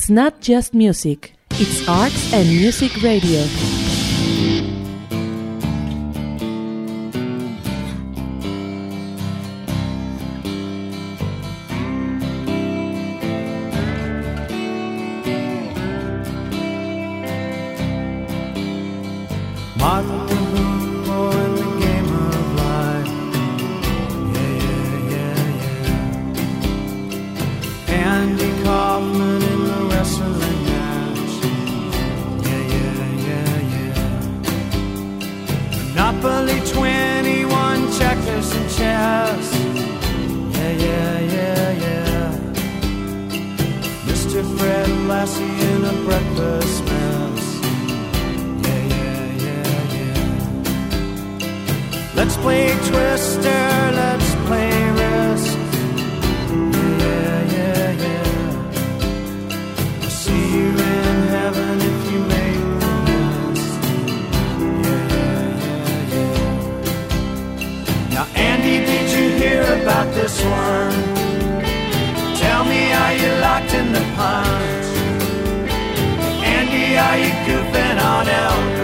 It's not just music, it's arts and music radio. play Twister, let's play Risk. Yeah, yeah, yeah. I'll see you in heaven if you make the list. Yeah, yeah, yeah. Now, Andy, did you hear about this one? Tell me, are you locked in the pond? Andy, are you goofing on out?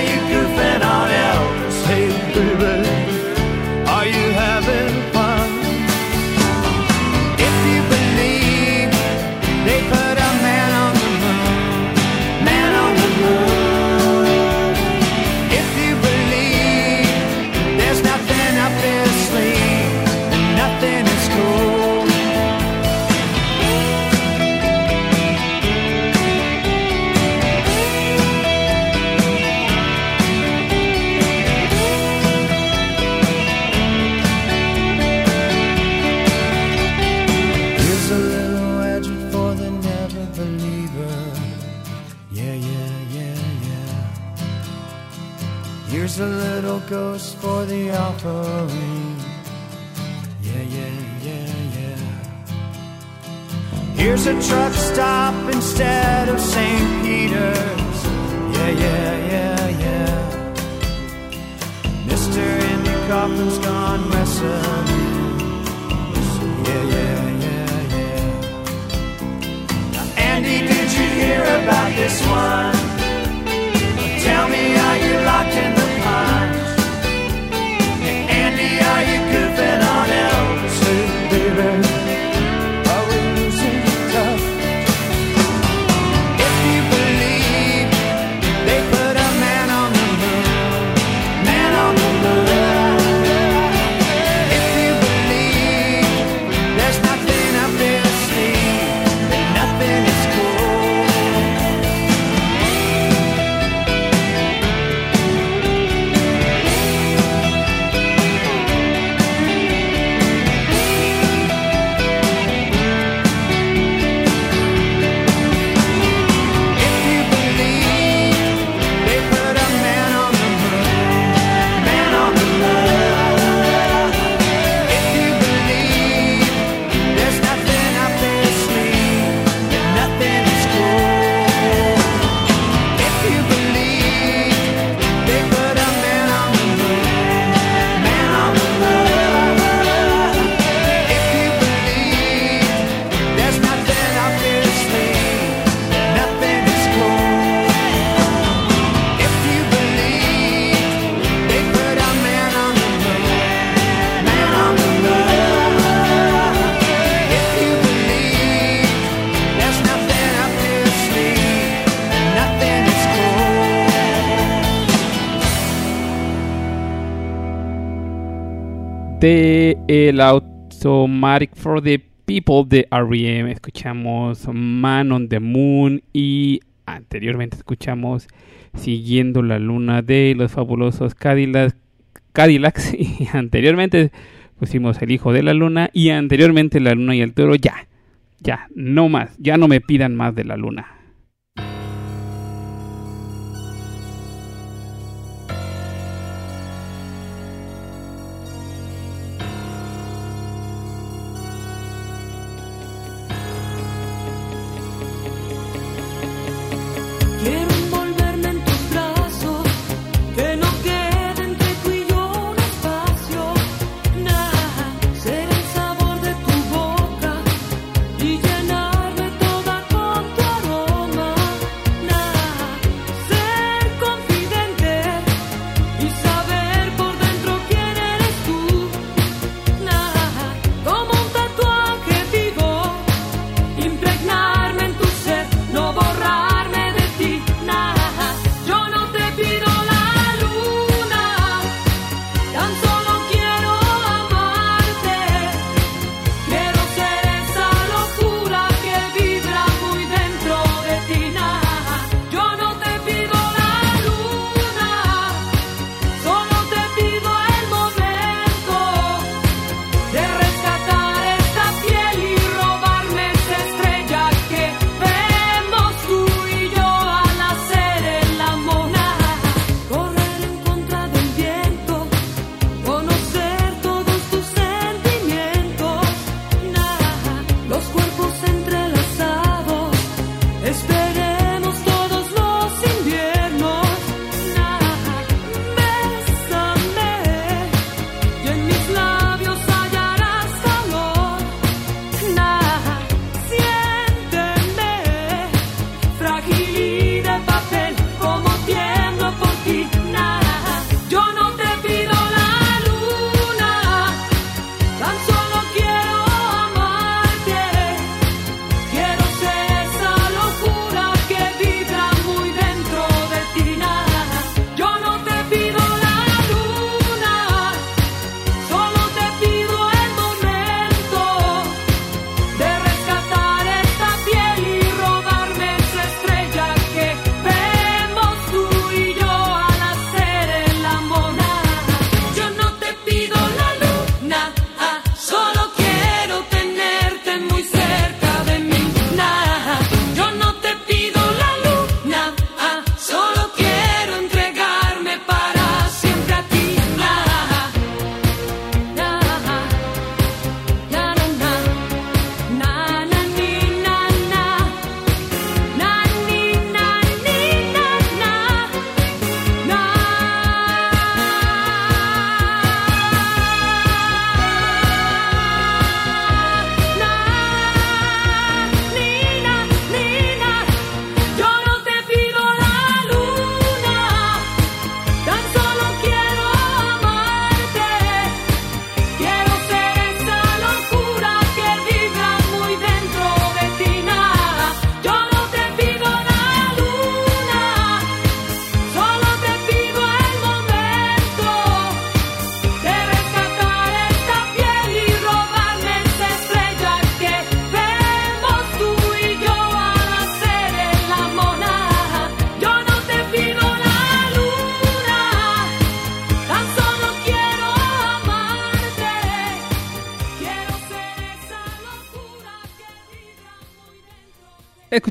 you goofing on it? the offering. Yeah, yeah, yeah, yeah. Here's a truck stop instead of St. Peter's. Yeah, yeah, yeah, yeah. Mr. Andy Kaufman's gone wrestling. Yeah, yeah, yeah, yeah. Andy, did you hear about this one? El Automatic for the People de R.E.M. Escuchamos Man on the Moon y anteriormente escuchamos Siguiendo la Luna de los fabulosos Cadillacs. Cadillacs y anteriormente pusimos El Hijo de la Luna y anteriormente La Luna y el Toro. Ya, ya, no más, ya no me pidan más de la Luna.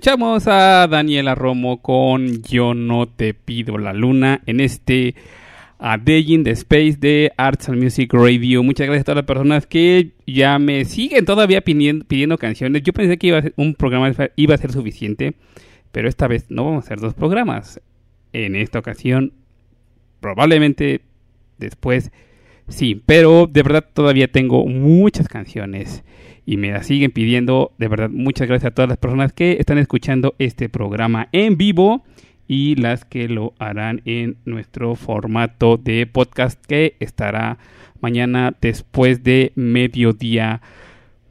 Escuchamos a Daniela Romo con Yo no te pido la luna en este A Day in the Space de Arts and Music Radio. Muchas gracias a todas las personas que ya me siguen todavía pidiendo, pidiendo canciones. Yo pensé que iba a ser un programa iba a ser suficiente, pero esta vez no vamos a hacer dos programas. En esta ocasión, probablemente después sí, pero de verdad todavía tengo muchas canciones y me las siguen pidiendo. De verdad, muchas gracias a todas las personas que están escuchando este programa en vivo y las que lo harán en nuestro formato de podcast que estará mañana después de mediodía.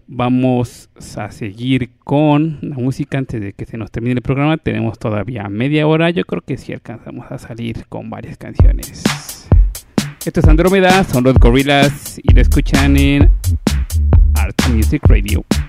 Vamos a seguir con la música antes de que se nos termine el programa. Tenemos todavía media hora. Yo creo que sí alcanzamos a salir con varias canciones. Esto es Andrómeda, son los Gorillas y lo escuchan en Art Music Radio.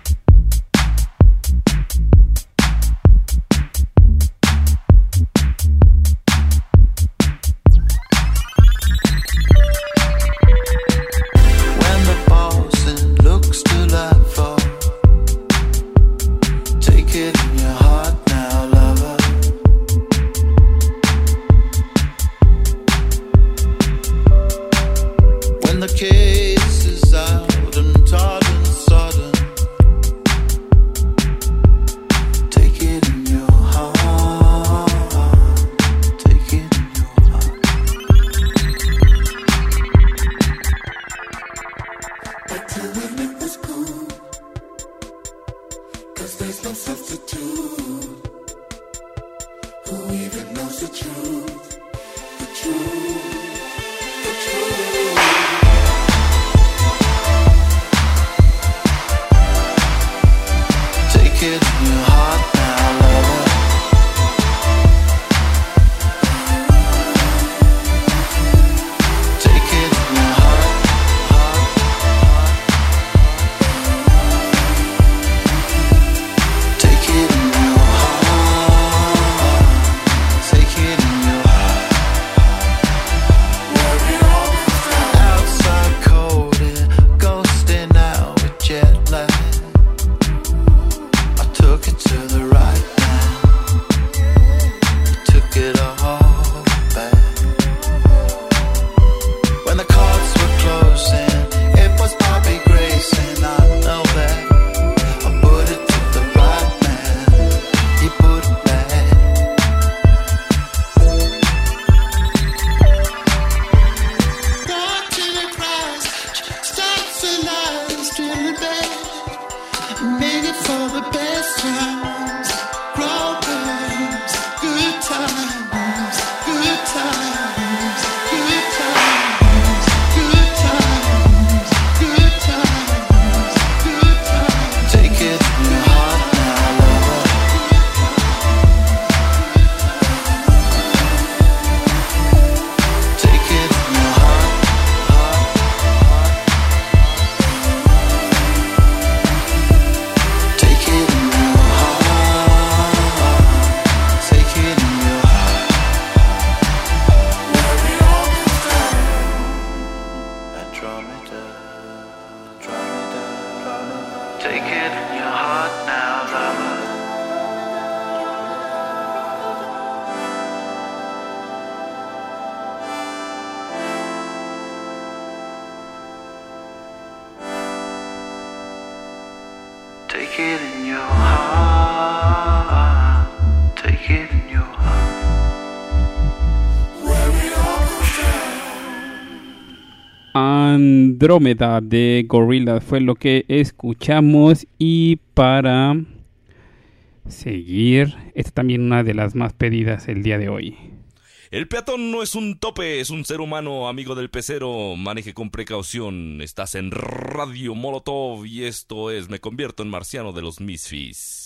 Andrómeda de Gorillaz fue lo que escuchamos y para seguir, esta también una de las más pedidas el día de hoy. El peatón no es un tope, es un ser humano, amigo del pecero. Maneje con precaución. Estás en Radio Molotov y esto es Me convierto en marciano de los Misfits.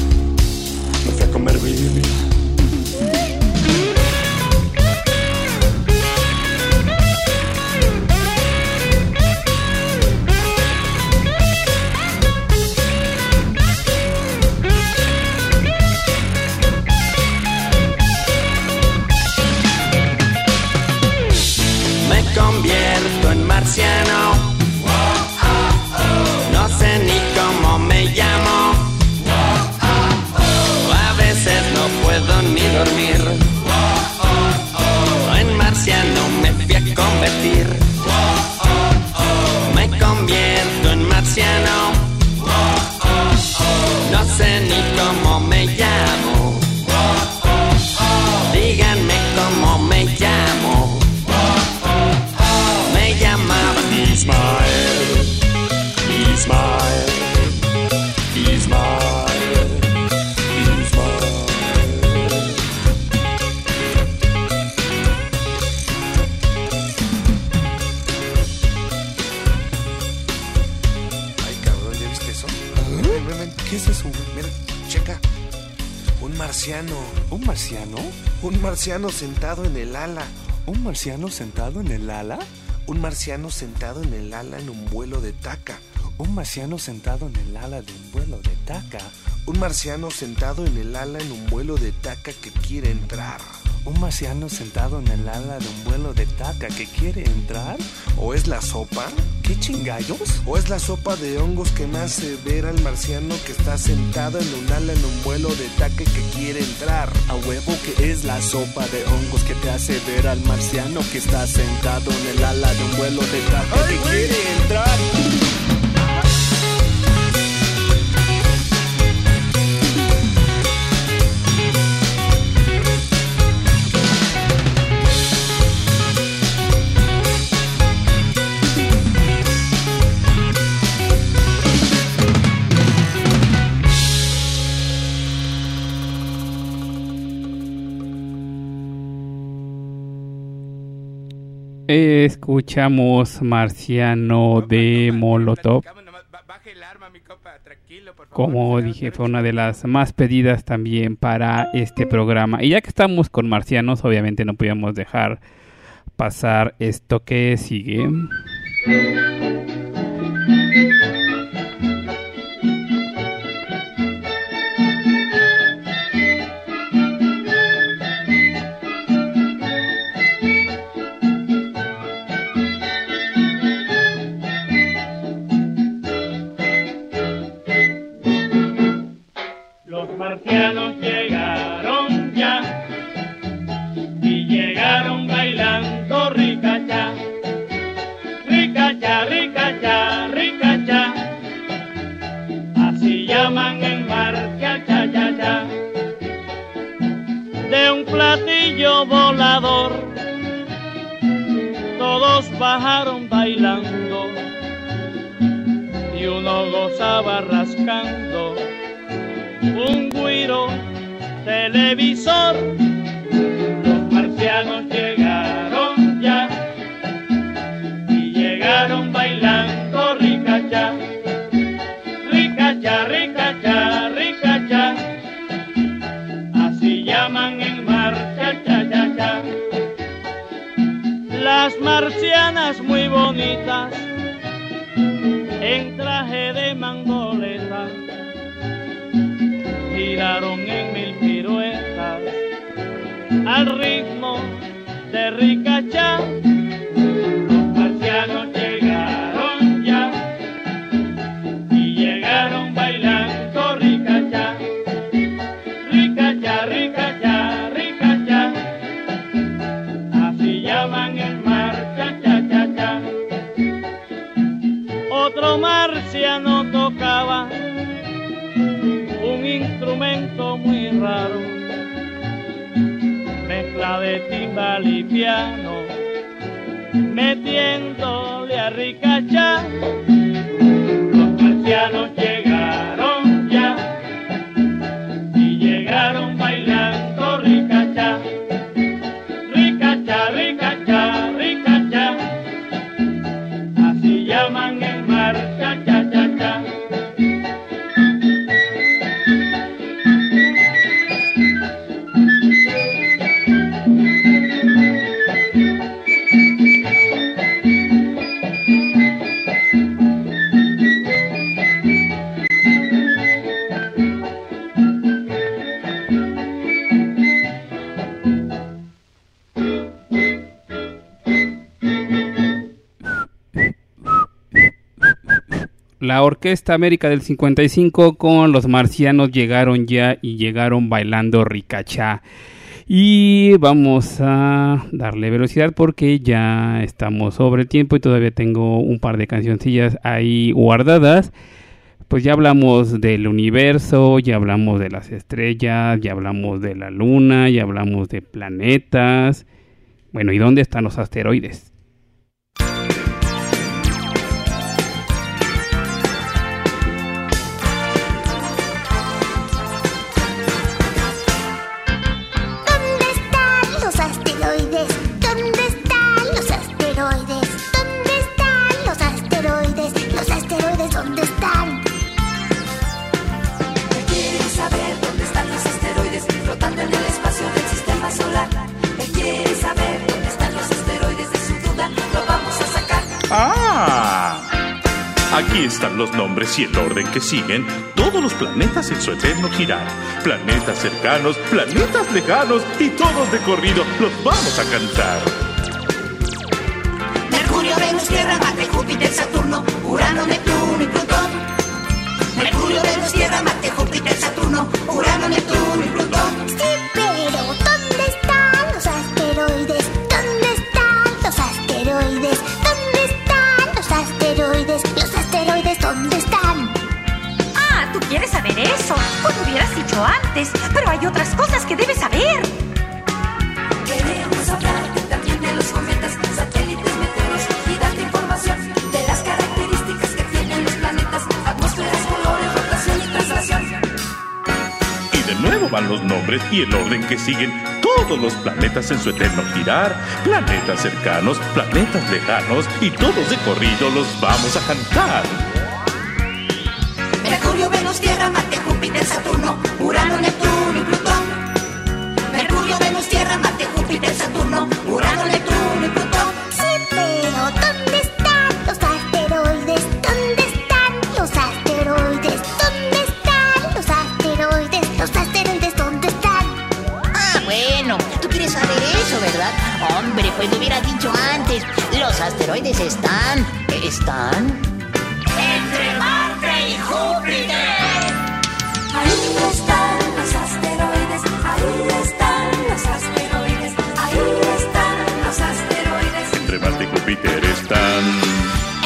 A convertir. convierto ¿Un marciano? Un marciano sentado en el ala. ¿Un marciano sentado en el ala? Un marciano sentado en el ala en un vuelo de taca. ¿Un marciano sentado en el ala de un vuelo de taca? Un marciano sentado en el ala en un vuelo de taca que quiere entrar. ¿Un marciano sentado en el ala de un vuelo de taca que quiere entrar? ¿O es la sopa? ¿Qué chingallos? ¿O es la sopa de hongos que me hace ver al marciano que está sentado en un ala en un vuelo de taca que quiere entrar? A huevo que es la sopa de hongos que te hace ver al marciano que está sentado en el ala de un vuelo de taca que quiere entrar. Escuchamos Marciano de Molotov. Como dije, fue una de las más pedidas también para este programa. Y ya que estamos con marcianos, obviamente no podíamos dejar pasar esto que sigue. Ricacha, ricacha, ricacha. Así llaman el mar, cha, cha, cha, cha. De un platillo volador, todos bajaron bailando y uno gozaba rascando un guiro televisor. Los marcianos llegaron ya y llegaron bailando ricacha, ricacha, ricacha, ricacha. Así llaman el mar, cha, cha, cha, cha. Las marcianas muy bonitas en traje de mangoleta giraron en mil piruetas al ritmo de. Los marcianos raro, mezcla de timbal y piano, metiéndole a ricachá. Los marcianos llegaron la Orquesta América del 55 con los marcianos llegaron ya y llegaron bailando ricachá. Y vamos a darle velocidad porque ya estamos sobre el tiempo y todavía tengo un par de cancioncillas ahí guardadas. Pues ya hablamos del universo, ya hablamos de las estrellas, ya hablamos de la luna, ya hablamos de planetas. Bueno, ¿y dónde están los asteroides? ¡Ah! Aquí están los nombres y el orden que siguen todos los planetas en su eterno girar. Planetas cercanos, planetas lejanos y todos de corrido los vamos a cantar. Mercurio, Venus, Tierra, Marte, Júpiter, Saturno, Urano, Neptuno y Plutón. Mercurio, Venus, Tierra, Marte, Júpiter, Saturno, Urano, Neptuno y Plutón. Quieres saber eso. Pues lo hubieras dicho antes. Pero hay otras cosas que debes saber. Queremos hablarte también de los cometas, satélites, meteoros y darte información de las características que tienen los planetas, atmósferas, colores, rotación y traslación. Y de nuevo van los nombres y el orden que siguen todos los planetas en su eterno girar. Planetas cercanos, planetas lejanos y todos de corrido los vamos a cantar. Tierra, Marte, Júpiter, Saturno, Urano, Neptuno y Plutón. Mercurio, Venus, Tierra, Marte, Júpiter, Saturno, Urano, Neptuno y Plutón. Sí, pero ¿dónde están los asteroides? ¿Dónde están los asteroides? ¿Dónde están los asteroides? Los asteroides, ¿dónde están? Ah, bueno, tú quieres saber eso, ¿verdad? Hombre, pues lo hubieras dicho antes. Los asteroides están. ¿Están? Júpiter están.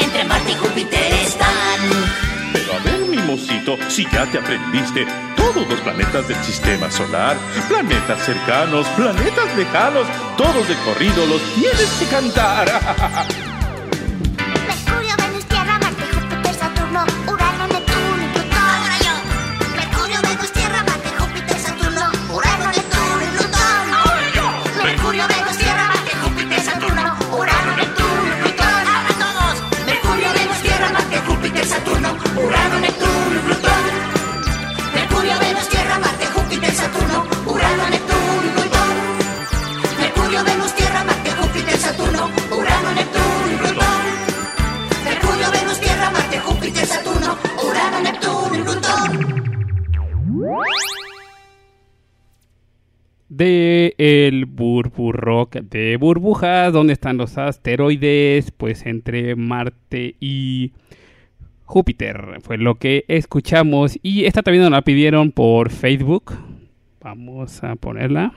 Entre Marte y Júpiter están. Pero a ver, mimosito, si ya te aprendiste todos los planetas del sistema solar, planetas cercanos, planetas lejanos, todos de corrido los tienes que cantar. de el Burburrock de burbujas, ¿dónde están los asteroides? Pues entre Marte y Júpiter fue lo que escuchamos y esta también nos la pidieron por Facebook. Vamos a ponerla.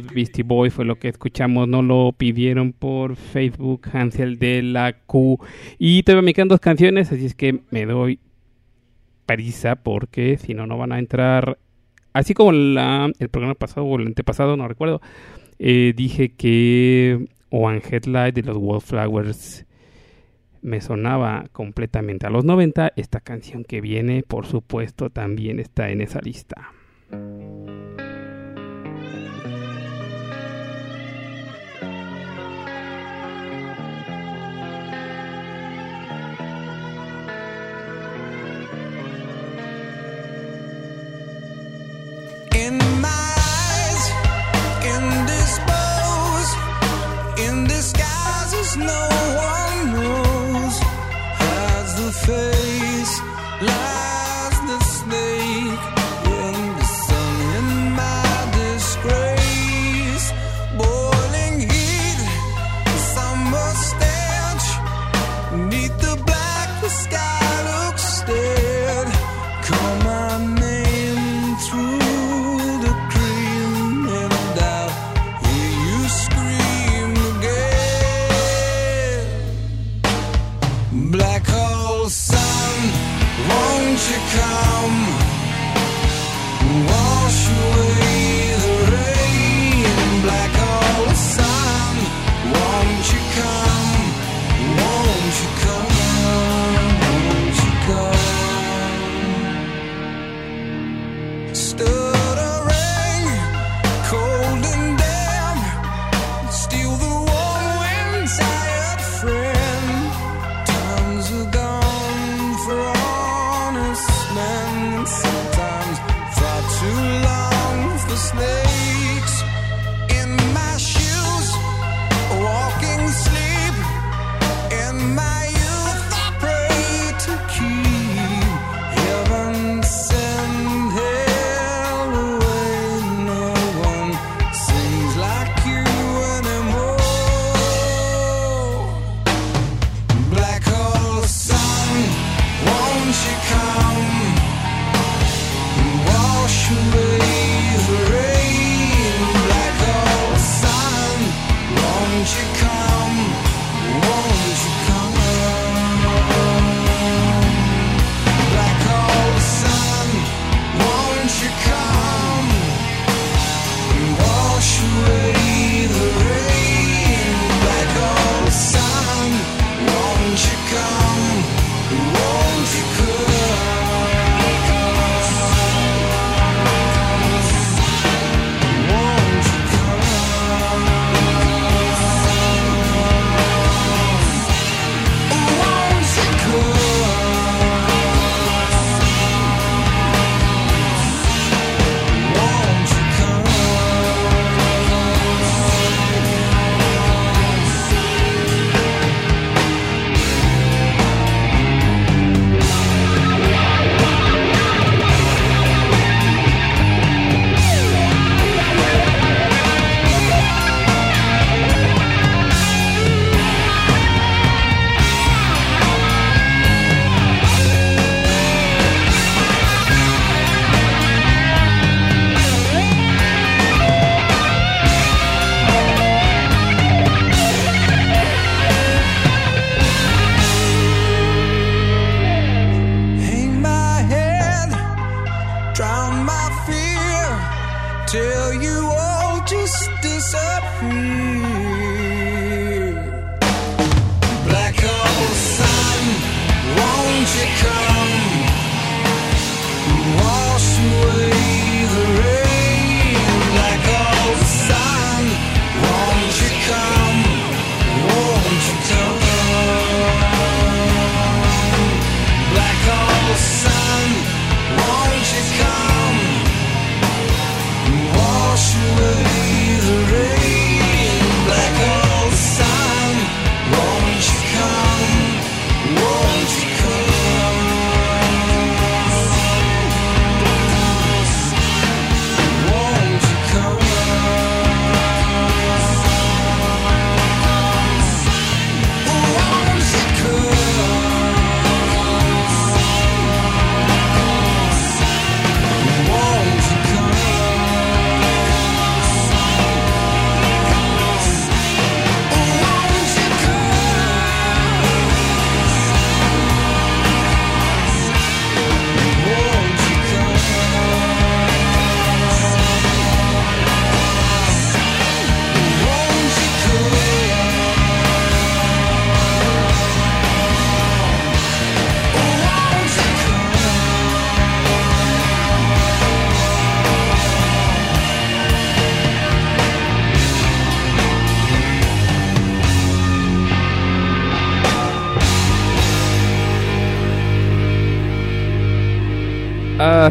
los Beastie Boys, fue lo que escuchamos, no lo pidieron por Facebook, Hansel de la Q. Y todavía me quedan dos canciones, así es que me doy prisa porque si no, no van a entrar. Así como la, el programa pasado o el antepasado, no recuerdo, eh, dije que One Headlight de los Wallflowers me sonaba completamente a los 90. Esta canción que viene, por supuesto, también está en esa lista.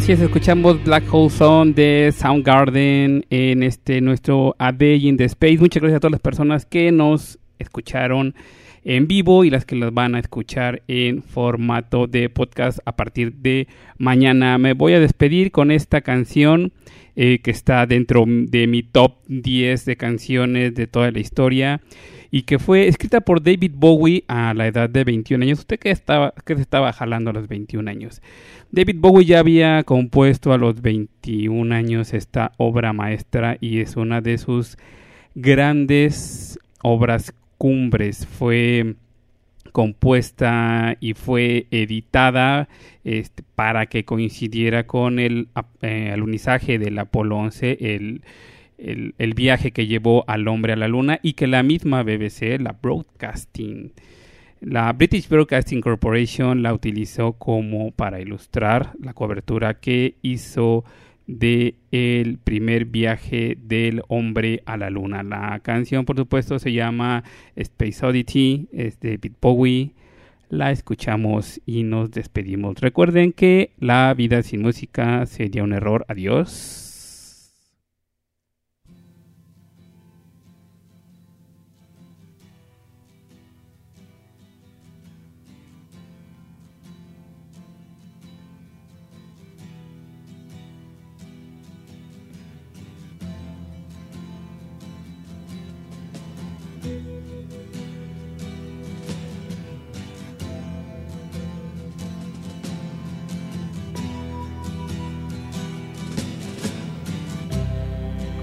Así es, escuchamos Black Hole Zone de Soundgarden en este nuestro A Day in the Space. Muchas gracias a todas las personas que nos escucharon en vivo y las que las van a escuchar en formato de podcast a partir de mañana. Me voy a despedir con esta canción eh, que está dentro de mi top 10 de canciones de toda la historia y que fue escrita por David Bowie a la edad de 21 años. ¿Usted qué estaba, qué se estaba jalando a los 21 años? David Bowie ya había compuesto a los 21 años esta obra maestra y es una de sus grandes obras cumbres. Fue compuesta y fue editada este, para que coincidiera con el eh, alunizaje del Apolo 11, el, el, viaje que llevó al hombre a la luna y que la misma BBC, la Broadcasting, la British Broadcasting Corporation la utilizó como para ilustrar la cobertura que hizo de el primer viaje del hombre a la luna. La canción, por supuesto, se llama Space Oddity, es de David Bowie. La escuchamos y nos despedimos. Recuerden que la vida sin música sería un error. Adiós.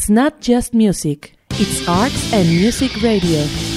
It's not just music, it's arts and music radio.